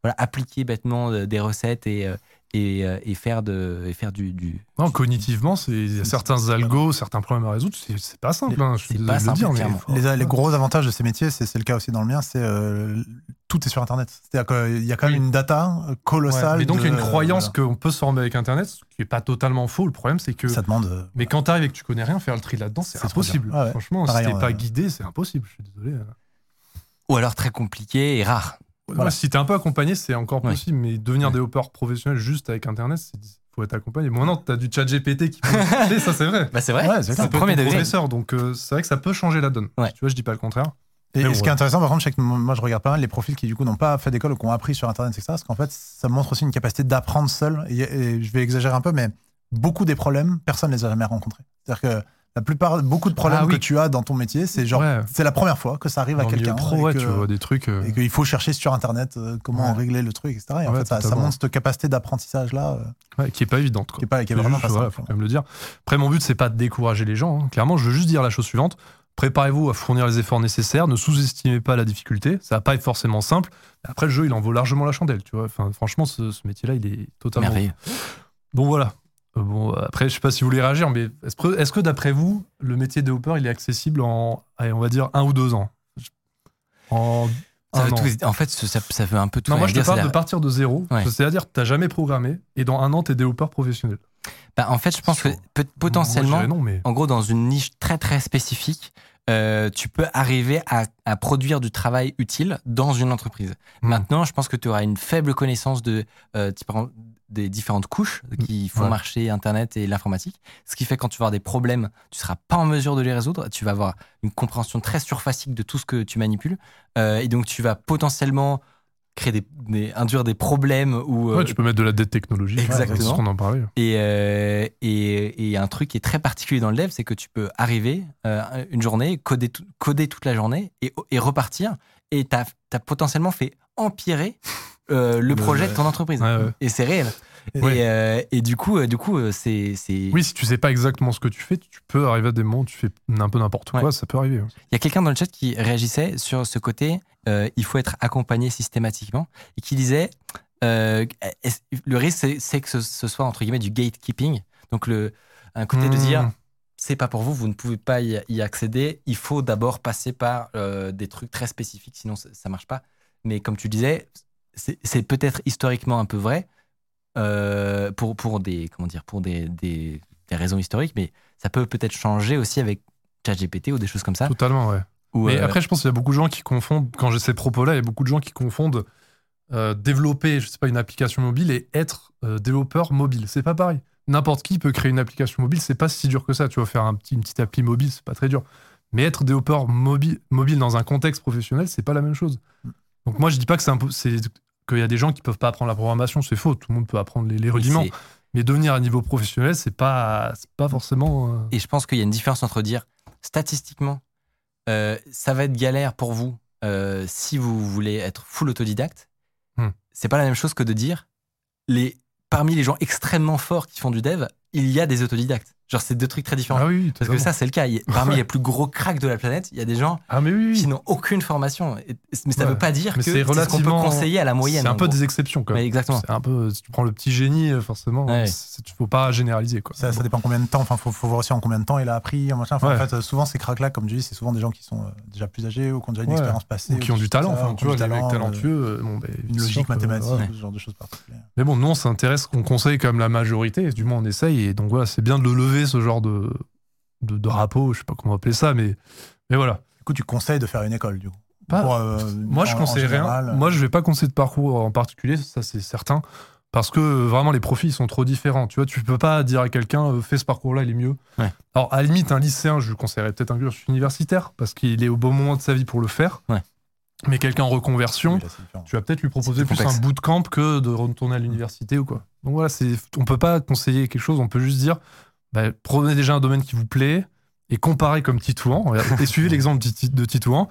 appliquer bêtement des recettes et, et, euh, et faire, de, et faire du. du Non, cognitivement, c'est- il y a certains algos, certains problèmes à résoudre. C'est pas simple. hein, je suis pas de le simple, dire, mais Les, les gros avantages de ces métiers, c'est c'est le cas aussi dans le mien, c'est euh, tout est sur Internet. C'est-à-dire qu'il y a quand même Oui. une data euh, Ouais, colossale. mais donc, il y a une croyance voilà. qu'on peut se former avec Internet, ce qui est pas totalement faux. Le problème, c'est que Ça demande. euh, Mais quand t'arrives et que tu connais rien, faire le tri là-dedans, c'est impossible. Ouais, ouais. Franchement, Pareil, si t'es ouais. pas guidé, c'est impossible. Je suis désolé. Ou alors très compliqué et rare. Voilà, si t'es un peu accompagné, c'est encore Ouais. possible. Mais devenir Ouais. développeur professionnel juste avec Internet, c'est faut être accompagné. Maintenant, t'as du chat GPT qui peut ça c'est vrai. Bah, c'est vrai. Ouais, c'est être premier professeur, donc euh, c'est vrai que ça peut changer la donne. Ouais. Tu vois, je dis pas le contraire. Et, bon, ce qui est intéressant, par contre, c'est que moi, je regarde pas mal les profils qui, du coup, n'ont pas fait d'école ou qui ont appris sur Internet, etc. Parce qu'en fait, ça montre aussi une capacité d'apprendre seul. Et, et je vais exagérer un peu, mais beaucoup des problèmes, personne ne les a jamais rencontrés. C'est-à-dire que la plupart, beaucoup de problèmes Ah oui. que tu as dans ton métier, c'est genre, Ouais. c'est la première fois que ça arrive à Dans quelqu'un. pro, et ouais, que- tu vois des trucs. euh, et qu'il faut chercher sur Internet euh, comment Ouais. régler le truc, etc. Et en fait, ça, ça montre cette capacité d'apprentissage-là. euh, ouais, qui est pas évidente. Quoi. Qui est pas- qui est vraiment juste, pas voilà, simple. faut quand même le dire. Après, mon but, c'est pas de décourager les gens. hein. Clairement, je veux juste dire la chose suivante. Préparez-vous à fournir les efforts nécessaires. Ne sous-estimez pas la difficulté. Ça va pas être forcément simple. Après, le jeu, il en vaut largement la chandelle. Tu vois. Enfin, franchement, ce, ce métier-là, il est totalement. Merveilleux. Donc voilà. Bon, après, je sais pas si vous voulez réagir, mais est-ce que, d'après vous, le métier de développeur, il est accessible en, allez, on va dire, un ou deux ans? En Ça un veut an. tout- en fait, ça, ça veut un peu tout Non, moi je te parle de partir de zéro. Ouais. C'est-à-dire que tu n'as jamais programmé et dans un an, tu es développeur professionnel. Bah, en fait, je pense que potentiellement, Moi, non, mais. en gros, dans une niche très très spécifique, euh, tu peux arriver à, à produire du travail utile dans une entreprise. Hmm. Maintenant, je pense que tu auras une faible connaissance de, euh, des différentes couches qui font Ouais. marcher Internet et l'informatique. Ce qui fait que quand tu vas avoir des problèmes, tu seras pas en mesure de les résoudre. Tu vas avoir une compréhension très surfacique de tout ce que tu manipules. Euh, et donc, tu vas potentiellement créer des, des- induire des problèmes ou Ouais, tu peux mettre de la dette technologique. Exactement. Ce qu'on en parlait. et, euh, et, et un truc qui est très particulier dans le dev, c'est que tu peux arriver euh, une journée, coder, coder toute la journée et, et repartir. Et tu as, potentiellement fait empirer euh, le projet de ton entreprise. Ouais, ouais. Et c'est réel. Et, euh, et du coup, euh, du coup euh, c'est. Oui, si tu sais pas exactement ce que tu fais, tu peux arriver à des moments où tu fais un peu n'importe quoi, Ouais. ça peut arriver. Il y a quelqu'un dans le chat qui réagissait sur ce côté il faut être accompagné systématiquement et qui disait le risque, c'est- que ce, ce soit entre guillemets du gatekeeping. Donc, le, un côté de Mmh. dire c'est pas pour vous, vous ne pouvez pas y, y accéder. Il faut d'abord passer par des trucs très spécifiques, sinon ça, ça marche pas. Mais comme tu disais, c'est peut-être historiquement un peu vrai euh, pour, pour des comment dire pour des, des, des raisons historiques, mais ça peut peut-être changer aussi avec ChatGPT ou des choses comme ça. Totalement, ouais. Ou, Mais euh, après, je pense qu'il y a beaucoup de gens qui confondent, quand j'ai ces propos-là, il y a beaucoup de gens qui confondent euh, développer, je sais pas, une application mobile et être développeur mobile. C'est pas pareil. N'importe qui peut créer une application mobile, c'est pas si dur que ça. Tu vas faire un petit, une petite appli mobile, c'est pas très dur. Mais être développeur mobile, mobile dans un contexte professionnel, c'est pas la même chose. Donc moi, je dis pas que c'est qu'il y a des gens qui peuvent pas apprendre la programmation, c'est faux. Tout le monde peut apprendre les, les rudiments. Mais devenir à niveau professionnel, c'est pas, pas forcément. euh, Et je pense qu'il y a une différence entre dire statistiquement, euh, ça va être galère pour vous euh, si vous voulez être full autodidacte. Hmm. C'est pas la même chose que de dire les parmi les gens extrêmement forts qui font du dev, il y a des autodidactes. Genre c'est deux trucs très différents. Ah oui, Parce que ça c'est le cas. Il parmi les plus gros cracks de la planète, il y a des gens Ah mais oui, oui. qui n'ont aucune formation. Et- Mais ça Ouais. veut pas dire Mais que c'est ce qu'on peut relativement- conseiller à la moyenne. C'est un peu gros. des exceptions, quoi. Mais exactement. C'est un peu, si tu prends le petit génie, euh, forcément, Ouais. c'est- tu faut pas généraliser, quoi. Ça, dépend combien de temps. Enfin, faut, faut voir aussi en combien de temps il a appris. Machin. Enfin, Ouais. En fait, euh, souvent ces cracks là, comme tu dis, c'est souvent des gens qui sont euh, déjà plus âgés ou qui ont déjà une Ouais. expérience passée Ou qui ont du talent, enfin, tu vois, du des mecs talent, talentueux, ben, une logique mathématique, ce genre de choses particulières. Mais bon, nous, on s'intéresse, on conseille quand même la majorité, du moins on essaye, et donc voilà, c'est bien de le lever, ce genre de, de, de drapeau, je sais pas comment appeler ça, mais, mais voilà. Du coup, tu conseilles de faire une école, du coup? Pas- Pour, euh, Moi, je en- en conseille rien. euh, Moi, je vais pas conseiller de parcours en particulier, ça c'est certain, parce que euh, vraiment les profils sont trop différents. Tu vois, tu peux pas dire à quelqu'un fais ce parcours-là, il est mieux. Ouais. Alors à la limite, un lycéen, je lui conseillerais peut-être un cursus universitaire parce qu'il est au bon moment de sa vie pour le faire. Ouais. Mais quelqu'un en reconversion, oui, là, tu vas peut-être lui proposer plus complexe. un bootcamp que de retourner à l'université ou quoi. Donc voilà, c'est, on peut pas conseiller quelque chose, on peut juste dire, bah, prenez déjà un domaine qui vous plaît et comparez comme Titouan, et suivez l'exemple de Tit- de Titouan.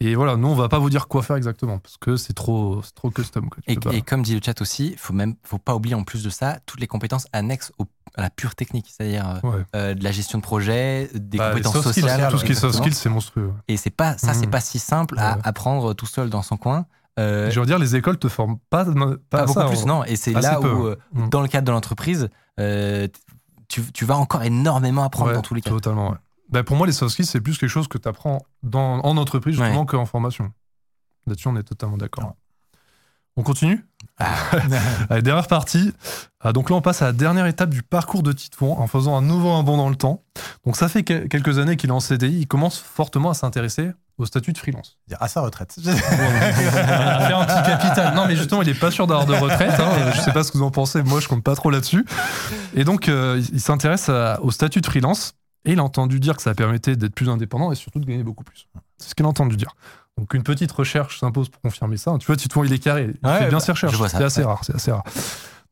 Et voilà, nous on va pas vous dire quoi faire exactement parce que c'est trop, trop custom. Quoi. Et, comme dit le chat aussi, faut même, faut pas oublier en plus de ça toutes les compétences annexes au- à la pure technique, c'est-à-dire euh, Ouais. euh, de la gestion de projet, des Bah, compétences skills, sociales. tout ce qui est soft skills, c'est monstrueux. Et c'est pas ça, c'est Mhm. pas si simple à Ouais. apprendre tout seul dans son coin. Euh, Je veux dire, les écoles te forment pas, pas, beaucoup ça, plus, non. Et c'est là peu, où, euh, Mhm. dans le cadre de l'entreprise, euh, tu, tu vas encore énormément apprendre Ouais, dans tous les cas. Totalement, ouais. Bah, pour moi, les soft skills, c'est plus quelque chose que tu apprends dans, en entreprise, justement, Ouais. qu'en formation. Là-dessus, on est totalement d'accord. On continue Ah. Allez, dernière partie. Ah, donc là, on passe à la dernière étape du parcours de Titouan en faisant un nouveau un bond dans le temps. Donc ça fait que- quelques années qu'il est en CDI. Il commence fortement à s'intéresser au statut de freelance. À sa retraite. à faire un petit capital. Non, mais justement, il est pas sûr d'avoir de retraite. hein. Je sais pas ce que vous en pensez. Moi, je compte pas trop là-dessus. Et donc, euh, il s'intéresse au statut de freelance. Et il a entendu dire que ça permettait d'être plus indépendant et surtout de gagner beaucoup plus. C'est ce qu'il a entendu dire. Donc, une petite recherche s'impose pour confirmer ça. Tu vois, Titouan, il est carré. Il Ouais, fait bien bah, ses recherches. C'est assez Ouais. rare. C'est assez rare.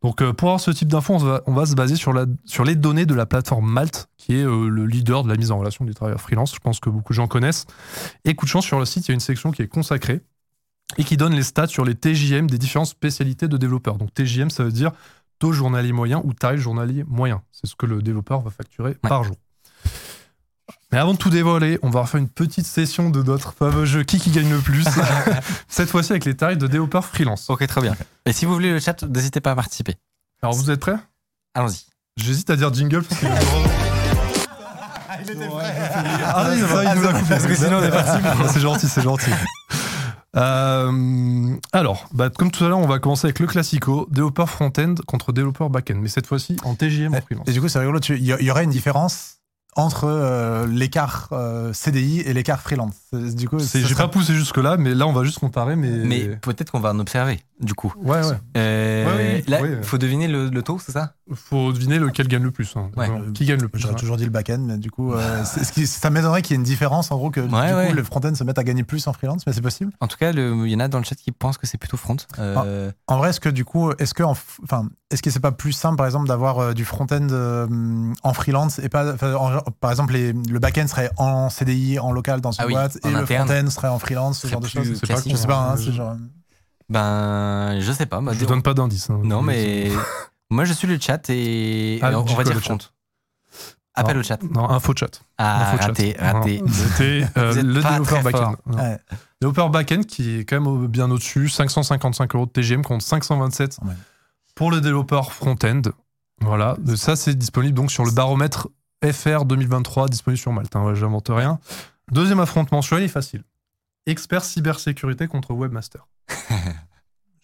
Donc, euh, pour avoir ce type d'infos, on, va- on va se baser sur, la, sur les données de la plateforme Malte, qui est euh, le leader de la mise en relation des travailleurs freelance. Je pense que beaucoup de gens connaissent. Et coup de chance, sur le site, il y a une section qui est consacrée et qui donne les stats sur les TJM des différentes spécialités de développeurs. Donc TJM, ça veut dire taux journalier moyen ou tarif journalier moyen. C'est ce que le développeur va facturer Ouais. par jour. Mais avant de tout dévoiler, on va refaire une petite session de notre fameux jeu Qui qui gagne le plus Cette fois-ci avec les tarifs de développeurs freelance. Ok, très bien. Et si vous voulez le chat, n'hésitez pas à participer. Alors vous êtes prêts? Allons-y. J'hésite à dire jingle parce que... Ah oui, bah, il nous a coupé. Parce que sinon, on est parti. c'est gentil, c'est gentil. Euh, alors, bah, comme tout à l'heure, on va commencer avec le classico, développeur front-end contre développeur back-end, mais cette fois-ci en TGM en freelance. Et du coup, c'est rigolo. Il y, il y aurait une différence entre euh, l'écart euh, CDI et l'écart freelance. Du coup, J'ai pas poussé jusque-là, mais là, on va juste comparer. Mais, Mais peut-être qu'on va en observer, du coup. ouais, ouais. Euh, Ouais, là, oui. faut deviner le, le taux, c'est ça? Faut deviner lequel gagne le plus. hein. Ouais. Genre, Qui gagne le plus J'aurais hein. toujours dit le back-end, mais du coup, euh, c'est- ce qui- ça m'étonnerait qu'il y ait une différence, en gros, que du Ouais, coup, le front-end se mette à gagner plus en freelance, mais c'est possible? En tout cas, le- il y en a dans le chat qui pensent que c'est plutôt front. Euh, En vrai, est-ce que du coup, est-ce que, en f- enfin, est-ce que c'est pas plus simple, par exemple, d'avoir euh, du front-end euh, en freelance et pas, en- par exemple, les- le back-end serait en CDI, en local dans une Ah boîte, et le interne. front-end serait en freelance, ce genre de choses. C'est pas. Je sais pas, hein, Je- c'est genre. Ben, je sais pas. moi, Je vous donne pas d'indice. hein. Non, mais moi, je suis le chat et, Ah, et on, va dire le front. chat Appel Non. au chat. Non, info chat. Ah, Info chat. raté, raté. Non, C'était euh, Vous êtes le développeur back-end. Ouais. Développeur back-end qui est quand même au- bien au-dessus, 555 euros de TGM contre 527 Ouais. pour le développeur front-end. Voilà, ça c'est disponible donc sur le baromètre FR 2023, disponible sur Malte. Hein, ouais, J'invente rien. Deuxième affrontement, celui-là il est facile. Expert cybersécurité contre webmaster.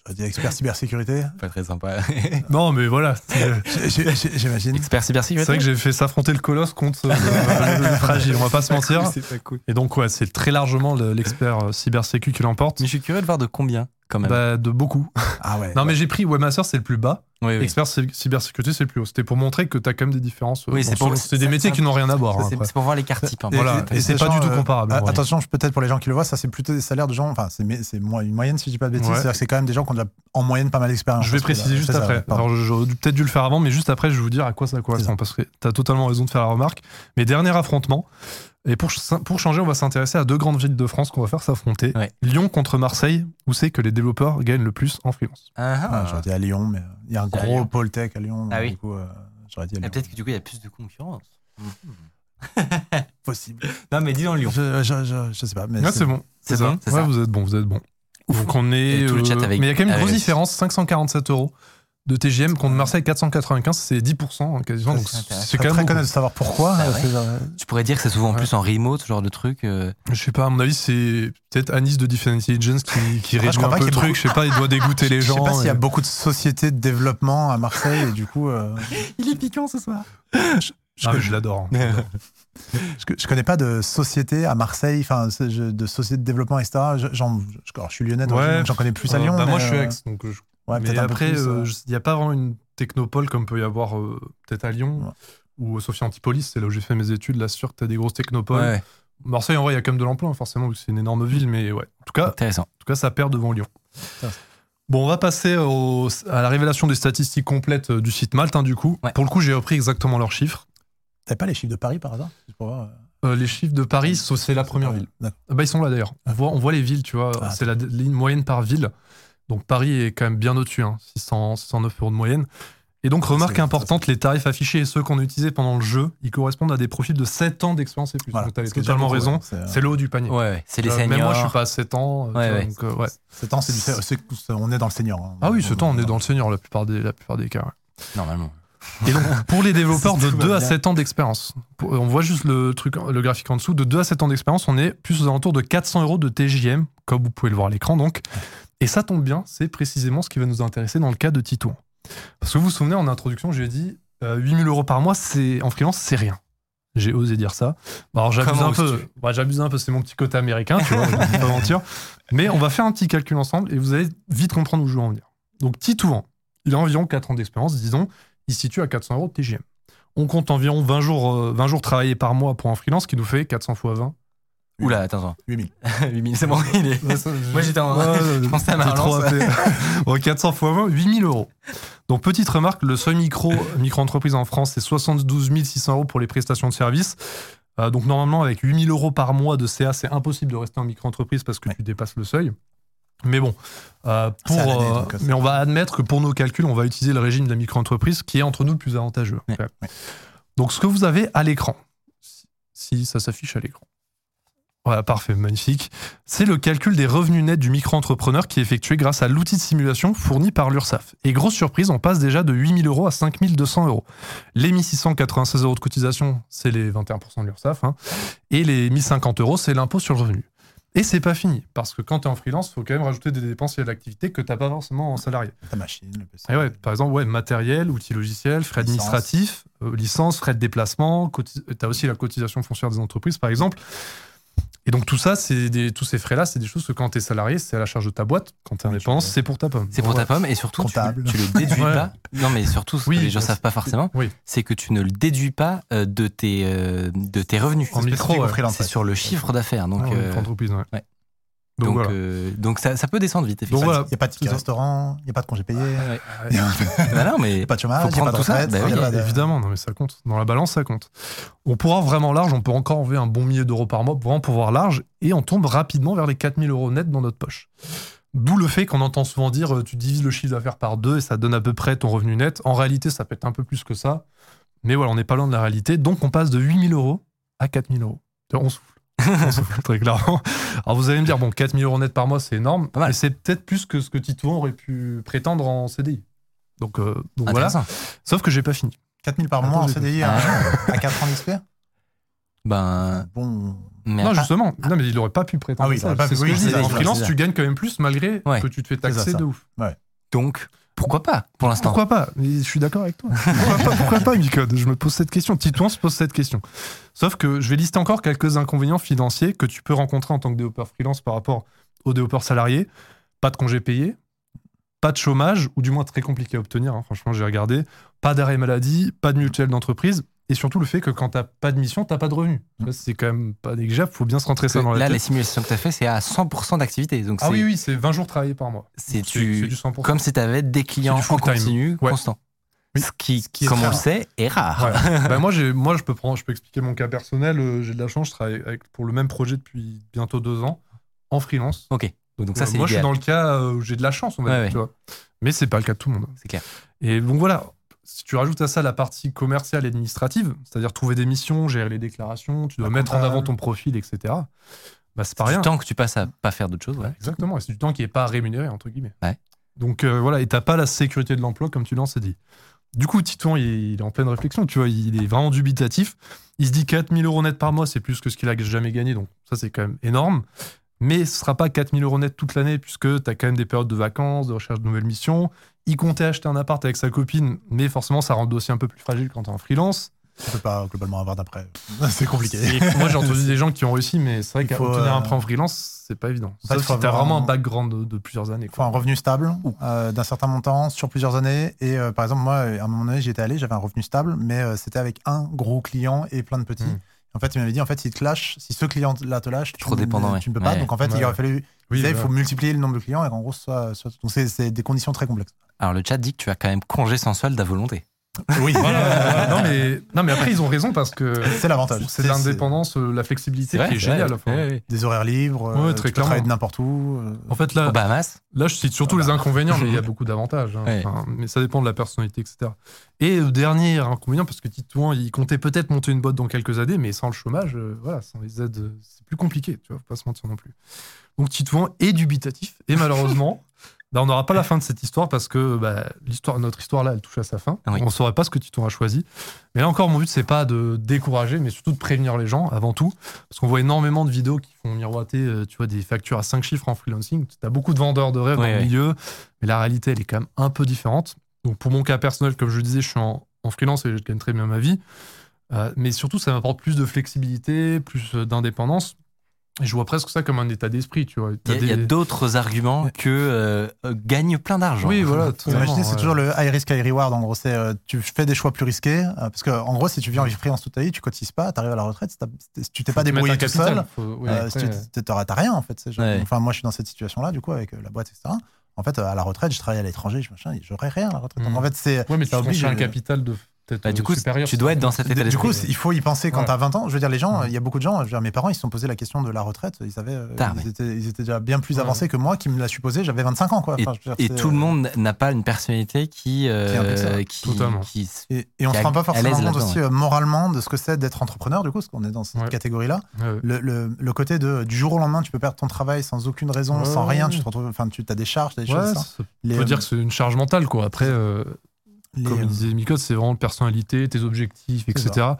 J'aurais dit expert cybersécurité. Pas très sympa. Non mais voilà, c'est J'imagine. Expert c'est cybersécurité. vrai que j'ai fait s'affronter le colosse contre euh, le, le fragile, on va pas se mentir. C'est pas cool. Et donc ouais, c'est très largement le- l'expert euh, cybersécu qui l'emporte. Mais je suis curieux de voir de combien, quand même. Bah, de beaucoup. Ah ouais. Non mais j'ai pris webmaster c'est le plus bas. oui, oui. Expert cy- cybersécurité, c'est le plus haut. C'était pour montrer que tu as quand même des différences. euh, Oui, bon, c'est pour- des ça- métiers ça- qui n'ont rien à voir. hein, C'est pour voir type. un peu. Voilà. Et- Et c'est pas du tout euh, comparable, vrai. attention, peut-être pour les gens qui le voient, ça c'est plutôt des salaires de gens. Enfin, c'est une moyenne si je dis pas de bêtises. Ouais. C'est-à-dire que c'est quand même des gens qui ont en moyenne pas mal d'expérience. Je vais préciser euh, juste ça, après. pardon. Alors, j'aurais peut-être dû le faire avant, mais juste après, je vais vous dire à quoi ça correspond. ça. Parce que tu as totalement raison de faire la remarque. Mais dernier affrontement. Et pour, ch- pour changer, on va s'intéresser à deux grandes villes de France qu'on va faire s'affronter. Ouais. Lyon contre Marseille, où c'est que les développeurs gagnent le plus en freelance? Ah, Ah, ah. J'aurais dit à Lyon, mais il y a un gros pôle tech à Lyon. Ah oui. Du coup, euh, j'aurais dit à Et Lyon. Peut-être que du coup, il y a plus de concurrence. possible. Non, mais dis dans Lyon. Je, je, je, je sais pas. Mais c'est bon. C'est ça. bon, c'est Ouais, ça. vous êtes bon, vous êtes bon. Donc on est. Et tout le chat euh, avec- mais il y a quand même une grosse différence 547 euros de TGM contre Marseille 495, c'est 10% hein, quasiment. Ça, Donc c'est très, quand très même. curieux beaucoup. de savoir pourquoi. Ah euh, ouais. genre- Tu pourrais dire que c'est souvent Ouais. plus en remote, ce genre de truc. euh. Je sais pas, à mon avis, c'est peut-être Anis de Defense Intelligence qui, qui je réduit un peu le truc. Je sais pas, il doit dégoûter les Je gens. sais pas s'il y a beaucoup de sociétés de développement à Marseille et du coup. euh, Il est piquant ce soir. Ah, mais je l'adore. hein. je, je connais pas de société à Marseille, enfin c'est- je- de société de développement, etc. Je, j'en- je- alors, je suis lyonnais, donc Ouais. j'en connais plus à Euh, Lyon. bah, moi, je suis euh, ex. Donc, je- ouais, mais après, euh, euh, il n'y a pas vraiment une technopole comme peut y avoir euh, peut-être à Lyon Ouais. ou Sophie Antipolis. C'est là où j'ai fait mes études. Là, sûr que tu as des grosses technopoles. Ouais, Marseille, en vrai, il y a quand même de l'emploi, hein, forcément, vu que c'est une énorme ville. Mais ouais, en tout cas, intéressant. En tout cas, ça perd devant Lyon. Bon, on va passer au- à la révélation des statistiques complètes du site Malte, hein, du coup. Ouais. Pour le coup, j'ai repris exactement leurs chiffres. T'avais pas les chiffres de Paris par hasard? Juste pour voir, euh, les chiffres de Paris, so- c'est la première ville. D'accord. Ah bah, ils sont là d'ailleurs. On voit, on voit les villes, tu vois. Ah, c'est la ligne moyenne par ville. Donc Paris est quand même bien au-dessus, hein, 600, 609 euros de moyenne. Et donc, remarque importante, les tarifs affichés et ceux qu'on a utilisés pendant le jeu, ils correspondent à des profils de 7 ans d'expérience et plus. Voilà. Donc, tu totalement raison. C'est, euh, C'est le haut du panier. Ouais, ouais. C'est les Euh, seniors. Même moi, je suis pas à 7 ans. euh, Ouais, tu vois, ouais. donc, euh, ouais. Sept ans, c'est du, c'est- on est dans le senior. hein. Ah oui, ce temps, on est dans le senior la plupart des, la plupart des cas. ouais. Normalement. Et donc, pour les développeurs de Tout va 2 à bien. 7 ans d'expérience, on voit juste le, truc, le graphique en dessous, de 2 à 7 ans d'expérience, on est plus aux alentours de 400 euros de TJM, comme vous pouvez le voir à l'écran donc. Et ça tombe bien, c'est précisément ce qui va nous intéresser dans le cas de Titouan. Parce que vous vous souvenez, en introduction, j'ai dit euh, 8000 euros par mois, c'est en freelance, c'est rien. J'ai osé dire ça. Alors j'abuse un peu. j'abuse un peu, c'est mon petit côté américain, tu vois, je pas mentir. Mais on va faire un petit calcul ensemble et vous allez vite comprendre où je veux en venir. Donc Titouan, il a environ 4 ans d'expérience, disons, il se situe à 400 euros de TGM. On compte environ 20 jours, euh, 20 jours travaillés par mois pour un freelance, qui nous fait 400 fois 20. Oula, attends, attends. 8000. 8000, c'est bon. Il est... Moi, j'étais en- je pensais à ma relance. appelé. Bon, 400 fois 20, 8000 euros. Donc, petite remarque, le seuil micro, micro-entreprise en France, c'est 72 600 euros pour les prestations de services. Euh, donc, normalement, avec 8000 euros par mois de CA, c'est impossible de rester en micro-entreprise parce que Ouais. tu dépasses le seuil. Mais bon, euh, pour, euh, donc, mais on va admettre que pour nos calculs, on va utiliser le régime de la micro-entreprise qui est entre nous le plus avantageux. Ouais. Ouais. Donc, ce que vous avez à l'écran, si ça s'affiche à l'écran. Voilà, parfait, magnifique. C'est le calcul des revenus nets du micro-entrepreneur qui est effectué grâce à l'outil de simulation fourni par l'URSSAF. Et grosse surprise, on passe déjà de 8000 euros à 5200 euros. Les 1696 euros de cotisation, c'est les 21% de l'URSSAF. hein. et les 1050 euros, c'est l'impôt sur le revenu. Et c'est pas fini, parce que quand tu es en freelance, il faut quand même rajouter des dépenses liées à l'activité que tu pas forcément en salarié. Ta machine, le PC. Et ouais, par exemple, ouais, matériel, outils logiciels, frais Licence. administratifs, euh, licence, frais de déplacement, tu as aussi la cotisation foncière des entreprises, par exemple. Et donc tout ça, c'est des, tous ces frais-là, c'est des choses que quand tu es salarié, c'est à la charge de ta boîte. Quand tu es Oui, indépendant, c'est pour ta pomme. C'est pour ta pomme et surtout tu, Comptable. tu le déduis Ouais. pas. Non mais surtout ce Oui, que les gens savent pas forcément, Oui, c'est que tu ne le déduis pas euh, de tes euh, de tes revenus. En micro, ouais. freelance, C'est ouais. sur le chiffre d'affaires donc donc, euh. Donc, donc voilà. euh, donc ça, ça peut descendre vite effectivement. voilà. Il n'y a pas de ticket restaurant, il n'y a pas de congé payé, il n'y a Bah non mais pas de chômage, Faut il n'y a pas prendre de tout ça. retraite. Bah a de- Évidemment, non, mais ça compte. Dans la balance, ça compte. On pourra vraiment large, on peut encore enlever un bon millier d'euros par mois, vraiment pour voir large, et on tombe rapidement vers les 4000 euros net dans notre poche. D'où le fait qu'on entend souvent dire euh, tu divises le chiffre d'affaires par deux et ça donne à peu près ton revenu net. En réalité, ça peut être un peu plus que ça. Mais voilà, on n'est pas loin de la réalité. Donc, on passe de 8000 euros à 4000 euros. On souffle. Très clairement. Alors, vous allez me dire, bon, 4000 euros net par mois, c'est énorme. Pas mal. Et c'est peut-être plus que ce que Titouan aurait pu prétendre en CDI. Donc, euh, donc voilà. Sauf que j'ai pas fini. 4000 par Attends, mois en CDI Ah. à, à 4 ans d'XP Ben Bon, mais non, justement. Non, mais il aurait pas pu prétendre Ah oui, ça. pas C'est pu- ce que oui, je dis. En freelance, tu gagnes quand même plus malgré Ouais. que tu te fais ça, taxer ça. de ouf. donc pourquoi pas pour l'instant. Pourquoi pas? Je suis d'accord avec toi. Pourquoi pas, pourquoi pas Micode? Je me pose cette question. Titouan se pose cette question. Sauf que je vais lister encore quelques inconvénients financiers que tu peux rencontrer en tant que développeur freelance par rapport aux développeurs salariés. Pas de congés payés, pas de chômage, ou du moins très compliqué à obtenir. hein. Franchement, j'ai regardé. Pas d'arrêt maladie, pas de mutuelle d'entreprise. Et surtout le fait que quand t'as pas de mission, t'as pas de revenus. Ça, C'est quand même pas négligeable. Faut bien se rentrer ça dans la là tête. les simulations que tu as fait c'est à 100% d'activité donc Ah oui, oui, c'est 20 jours travaillés par mois. c'est du 100%. comme si tu avais des clients en continu Ouais. constant. Oui. Ce qui, Ce qui est comme on le sait, est rare. Ouais. Bah, moi, moi je, peux prendre, je peux expliquer mon cas personnel. Euh, J'ai de la chance, je travaille avec, pour le même projet depuis bientôt deux ans, en freelance. Ok. Donc ça, Euh, moi, je suis dans le cas euh, où j'ai de la chance, on va Ouais, dire, ouais. tu vois. Mais c'est pas le cas de tout le monde. C'est clair. Et donc voilà, si tu rajoutes à ça la partie commerciale et administrative, c'est-à-dire trouver des missions, gérer les déclarations, tu dois mettre en avant ton profil, etc. Bah, c'est pas Du rien. temps que tu passes à pas faire d'autres choses. ouais. Exactement, et c'est du temps qui n'est pas rémunéré, entre guillemets. Ouais. Donc euh, voilà, et t'as pas la sécurité de l'emploi, comme tu l'as dit. Du coup, Titouan, il est, il est en pleine réflexion, tu vois, il est vraiment dubitatif. Il se dit 4000 euros net par mois, c'est plus que ce qu'il a jamais gagné, donc ça, c'est quand même énorme. Mais ce sera pas 4000 euros net toute l'année, puisque tu as quand même des périodes de vacances, de recherche de nouvelles missions. Il comptait acheter un appart avec sa copine, mais forcément, ça rend le dossier un peu plus fragile quand tu es en freelance. tu peux pas globalement avoir d'après. C'est compliqué. Moi, j'ai entendu des gens qui ont réussi, mais c'est vrai Il qu'à faut, obtenir un euh, prêt en freelance, c'est pas évident. en fait, Sauf si t'as vraiment un un- background de, de plusieurs années. Il faut un revenu stable euh, d'un certain montant sur plusieurs années. Et euh, par exemple, moi, à un moment donné, j'y étais allé, j'avais un revenu stable, mais euh, c'était avec un gros client et plein de petits. Mm. En fait, il m'avait dit, en fait, s'il te lâche, si ce client-là te lâche, tu, Trop dépendant, ouais. tu ne peux pas. Ouais. Donc en fait, il aurait fallu. Oui, il voilà. faut multiplier le nombre de clients et qu'en gros, ce soit, soit- donc c'est des conditions très complexes. Alors le chat dit que tu as quand même congé sans solde à volonté. Oui, Voilà, voilà. non, mais, non, mais après, ils ont raison parce que c'est l'avantage. c'est l'indépendance, euh, la flexibilité qui est géniale. enfin. Des horaires libres, Ouais, euh, très tu peux travailler de n'importe où. euh, En fait, là, Bahamas. là, je cite surtout les inconvénients, mais il y a beaucoup d'avantages. hein. Ouais. Enfin, mais ça dépend de la personnalité, etc. Et le dernier inconvénient, parce que Titouan, il comptait peut-être monter une boîte dans quelques années, mais sans le chômage, euh, voilà, sans les aides, euh, c'est plus compliqué, tu vois, faut pas se mentir non plus. Donc Titouan est dubitatif, et malheureusement, bah, on n'aura pas la fin de cette histoire parce que bah, l'histoire, notre histoire là, elle touche à sa fin. Oui. On ne saurait pas ce que Titouan a choisi. Mais là encore, mon but, c'est pas de décourager, mais surtout de prévenir les gens avant tout. Parce qu'on voit énormément de vidéos qui font miroiter euh, tu vois, des factures à 5 chiffres en freelancing. Tu as beaucoup de vendeurs de rêves Ouais, dans le milieu, mais la réalité, elle est quand même un peu différente. Donc pour mon cas personnel, comme je le disais, je suis en, en freelance et je gagne très bien ma vie. Euh, mais surtout, ça m'apporte plus de flexibilité, plus euh, d'indépendance. Je vois presque ça comme un état d'esprit, tu vois. Il y a, des- d'autres arguments que euh, gagne plein d'argent. Oui, voilà. Imaginez, c'est ouais. toujours le high risk, high reward. En gros, c'est euh, tu fais des choix plus risqués. euh, parce que, en gros, si tu viens en freelance toute ta vie, tu cotises pas, tu arrives à la retraite, si, tu t'es pas débrouillé tout capital, seul, faut- oui, euh, après, si tu t'auras rien en fait. c'est genre- Ouais. Enfin, moi, je suis dans cette situation-là, du coup, avec euh, la boîte, etc. En fait, euh, à la retraite, je travaille à l'étranger, je j'aurais rien à la retraite. Donc, Mm. en fait, c'est. Ouais, mais tu ça oblige un capital de Bah, du euh, coup, tu dois être dans cet état Du coup, il faut y penser quand Ouais. t'as 20 ans. Je veux dire, les gens, Ouais. il y a beaucoup de gens, je veux dire, mes parents, ils se sont posé la question de la retraite. Ils savaient, euh, Tard, ils, ouais. étaient, ils étaient déjà bien plus Ouais. avancés que moi, qui me l'a supposé. J'avais 25 ans, quoi. Et, Enfin, dire, tout le monde n'a pas une personnalité qui, euh, Qui qui, Et, et on se rend pas forcément compte aussi euh, moralement de ce que c'est d'être entrepreneur, du coup, parce qu'on est dans cette Ouais. catégorie-là. Ouais. Le, le- le côté de du jour au lendemain, tu peux perdre ton travail sans aucune raison, Ouais, sans rien. Tu te retrouves, enfin, tu as des charges, des choses. Les, peut euh, dire que c'est une charge mentale, quoi. Après, euh, comme euh, il disait Miko, c'est vraiment personnalité, tes objectifs, etc.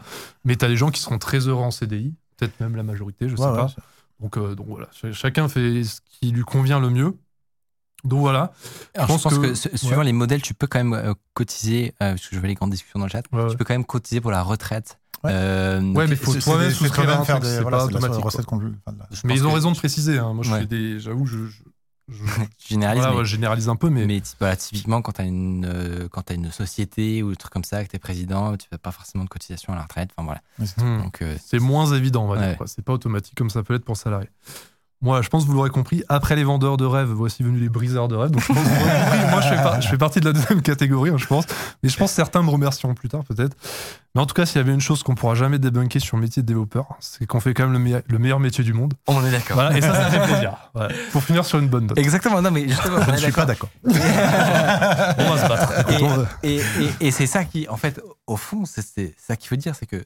Mais tu as des gens qui seront très heureux en CDI, peut-être même la majorité, je sais ouais, ouais, pas. Donc, euh, donc voilà, Ch- chacun fait ce qui lui convient le mieux. Donc voilà. Alors, Je je pense que, que- su- suivant ouais. les modèles, tu peux quand même euh, cotiser, euh, parce que je vois les grandes discussions dans le chat, Ouais, ouais. tu peux quand même cotiser pour la retraite. Ouais. Euh, Ouais, mais faut C'est- c'est toi-même souscrire toi-même à un faire des- voilà, pas de la recette enfin, Mais ils ont raison de préciser. hein. Moi, Ouais. J'avoue, je, je, je- généralise, voilà, mais- généralise un peu, mais, Mais ty- voilà, typiquement, quand tu as, une, euh, une société ou un truc comme ça, que tu es président, tu fais pas forcément de cotisation à la retraite. Enfin voilà. Euh, c'est moins évident, on va Ouais. dire. C'est pas automatique comme ça peut l'être pour le salarié. Moi, je pense que vous l'aurez compris. Après les vendeurs de rêves, voici venus les briseurs de rêves. Donc, je pense que vous l'aurez compris. Moi, je fais, par- je fais partie de la deuxième catégorie, hein, je pense. Mais je pense que certains me remercieront plus tard, peut-être. Mais en tout cas, s'il y avait une chose qu'on pourra jamais débunker sur le métier de développeur, c'est qu'on fait quand même le, meilleur- le meilleur métier du monde. on est d'accord. Voilà, et ça, ça fait plaisir. Voilà. Pour finir sur une bonne note. Exactement, non, mais justement, Je ne suis pas d'accord. On va se battre. Et, c'est ça qui, en fait, au fond, c'est c'est ça qu'il faut dire, c'est que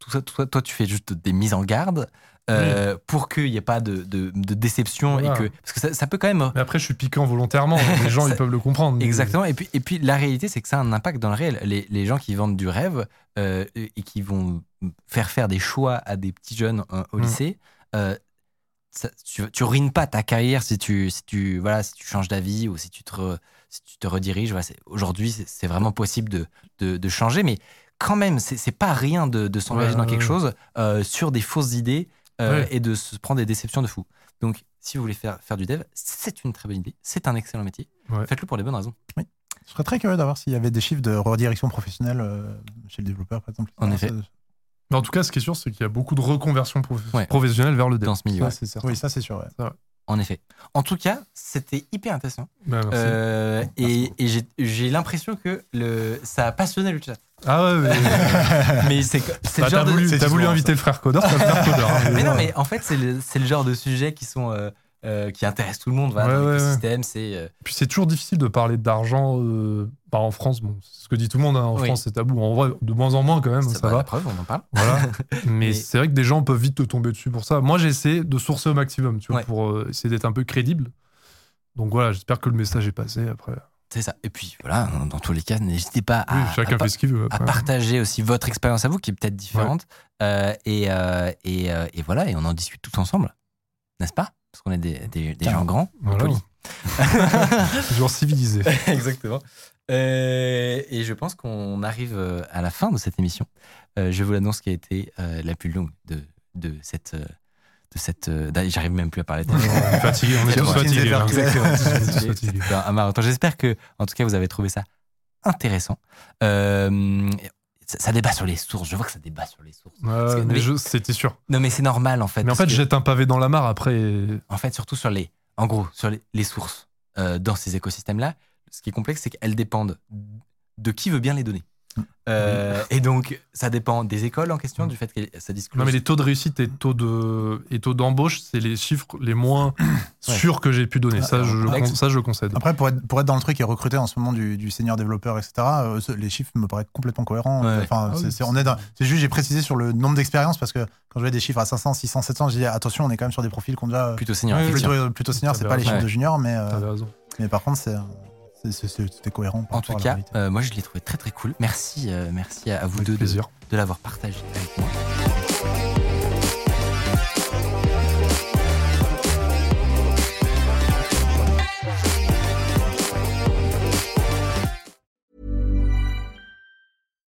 tout ça, toi, toi, tu fais juste des mises en garde euh, pour qu'il n'y ait pas de, de- de déception Voilà. et que parce que ça, ça peut quand même Mais après, je suis piquant volontairement. Les gens, ils peuvent le comprendre. mais- Exactement. Et puis, et puis la réalité, c'est que ça a un impact dans le réel. Les, les gens qui vendent du rêve euh, et qui vont faire faire des choix à des petits jeunes euh, au Mm. lycée, euh, ça- tu, tu ruines pas ta carrière si tu, si tu, voilà, si tu changes d'avis ou si tu te, si tu te rediriges. Voilà, Aujourd'hui, c'est vraiment possible de, de, de changer, mais quand même, c'est c'est pas rien de, de s'engager Ouais, dans ouais, quelque ouais. chose euh, sur des fausses idées euh, Ouais. et de se prendre des déceptions de fou. Donc, si vous voulez faire, faire du dev, c'est une très bonne idée. C'est un excellent métier. Ouais. Faites-le pour les bonnes raisons. Je serais très curieux d'avoir s'il y avait des chiffres de redirection professionnelle euh, chez le développeur, par exemple. En effet. ça- Mais en tout cas, ce qui est sûr, c'est qu'il y a beaucoup de reconversions prof- Ouais. professionnelles vers le dev. Dans ce milieu, Ça, ouais. Oui, ça c'est sûr. ouais. En effet. En tout cas, c'était hyper intéressant. Bah, merci. Euh, et et j'ai- l'impression que le, ça a passionné le chat. Ah ouais, mais... Mais c'est Bah, le t'as genre de. voulu, inviter ça. le frère le codeur. hein, Mais non, mais en fait, c'est le, c'est le genre de sujets qui sont. euh, euh, qui intéressent tout le monde. Voilà, Ouais, c'est. euh, Puis c'est toujours difficile de parler d'argent. Euh... Bah, en France, bon, c'est ce que dit tout le monde. hein, En Oui. France, c'est tabou. En vrai, de moins en moins quand même, ça, ça va. La preuve, on en parle. Voilà. Mais Mais- c'est vrai que des gens peuvent vite te tomber dessus pour ça. Moi, j'essaie de sourcer au maximum, tu vois, pour essayer d'être un peu crédible. Donc voilà, j'espère que le message est passé après. C'est ça. Et puis voilà, dans, dans tous les cas, n'hésitez pas Oui, à, chacun à, fait ce qu'il veut. à après. partager aussi votre expérience à vous, qui est peut-être différente. Euh, et, euh, et, euh, et voilà, et on en discute tous ensemble. N'est-ce pas? Parce qu'on est des, des, des gens grands, Voilà. polis. Genre civilisé. Exactement. Euh, et je pense qu'on arrive euh, à la fin de cette émission. Euh, je vous l'annonce qui a été euh, la plus longue de, de cette. euh, de cette euh, J'arrive même plus à parler. on est fatigué, on est tous fatigués. hein. exactement. Un marathon. J'espère que, en tout cas, vous avez trouvé ça intéressant. Euh, ça, ça débat sur les sources. Je vois que ça débat sur les sources. Ouais, mais C'était sûr. Non, mais c'est normal en fait. Mais en fait, que- jette un pavé dans la mare après. et- en fait, surtout sur les, en gros, sur les, les sources euh, dans ces écosystèmes-là, ce qui est complexe, c'est qu'elles dépendent de qui veut bien les donner. Euh, Et donc, ça dépend des écoles en question, du fait que ça disclose. Non, mais les taux de réussite et taux de et taux d'embauche, c'est les chiffres les moins sûrs que j'ai pu donner. Ça, je, con- ça, je concède. Après, pour être, pour être dans le truc et recruter en ce moment du, du senior développeur, etc., euh, les chiffres me paraissent complètement cohérents. Ouais. Enfin, Ah c'est oui, c'est- on est dans- c'est juste, j'ai précisé sur le nombre d'expériences parce que quand je vois des chiffres à 500, 600, 700, je dis attention, on est quand même sur des profils qu'on déjà plutôt senior. Effectivement. plutôt, plutôt senior, c'est pas les chiffres de junior, mais, euh, T'avais raison. mais par contre, c'est- c'était cohérent. par En tout cas, euh, moi je l'ai trouvé très très cool. Merci, euh, merci à vous Avec deux de l'avoir partagé avec moi.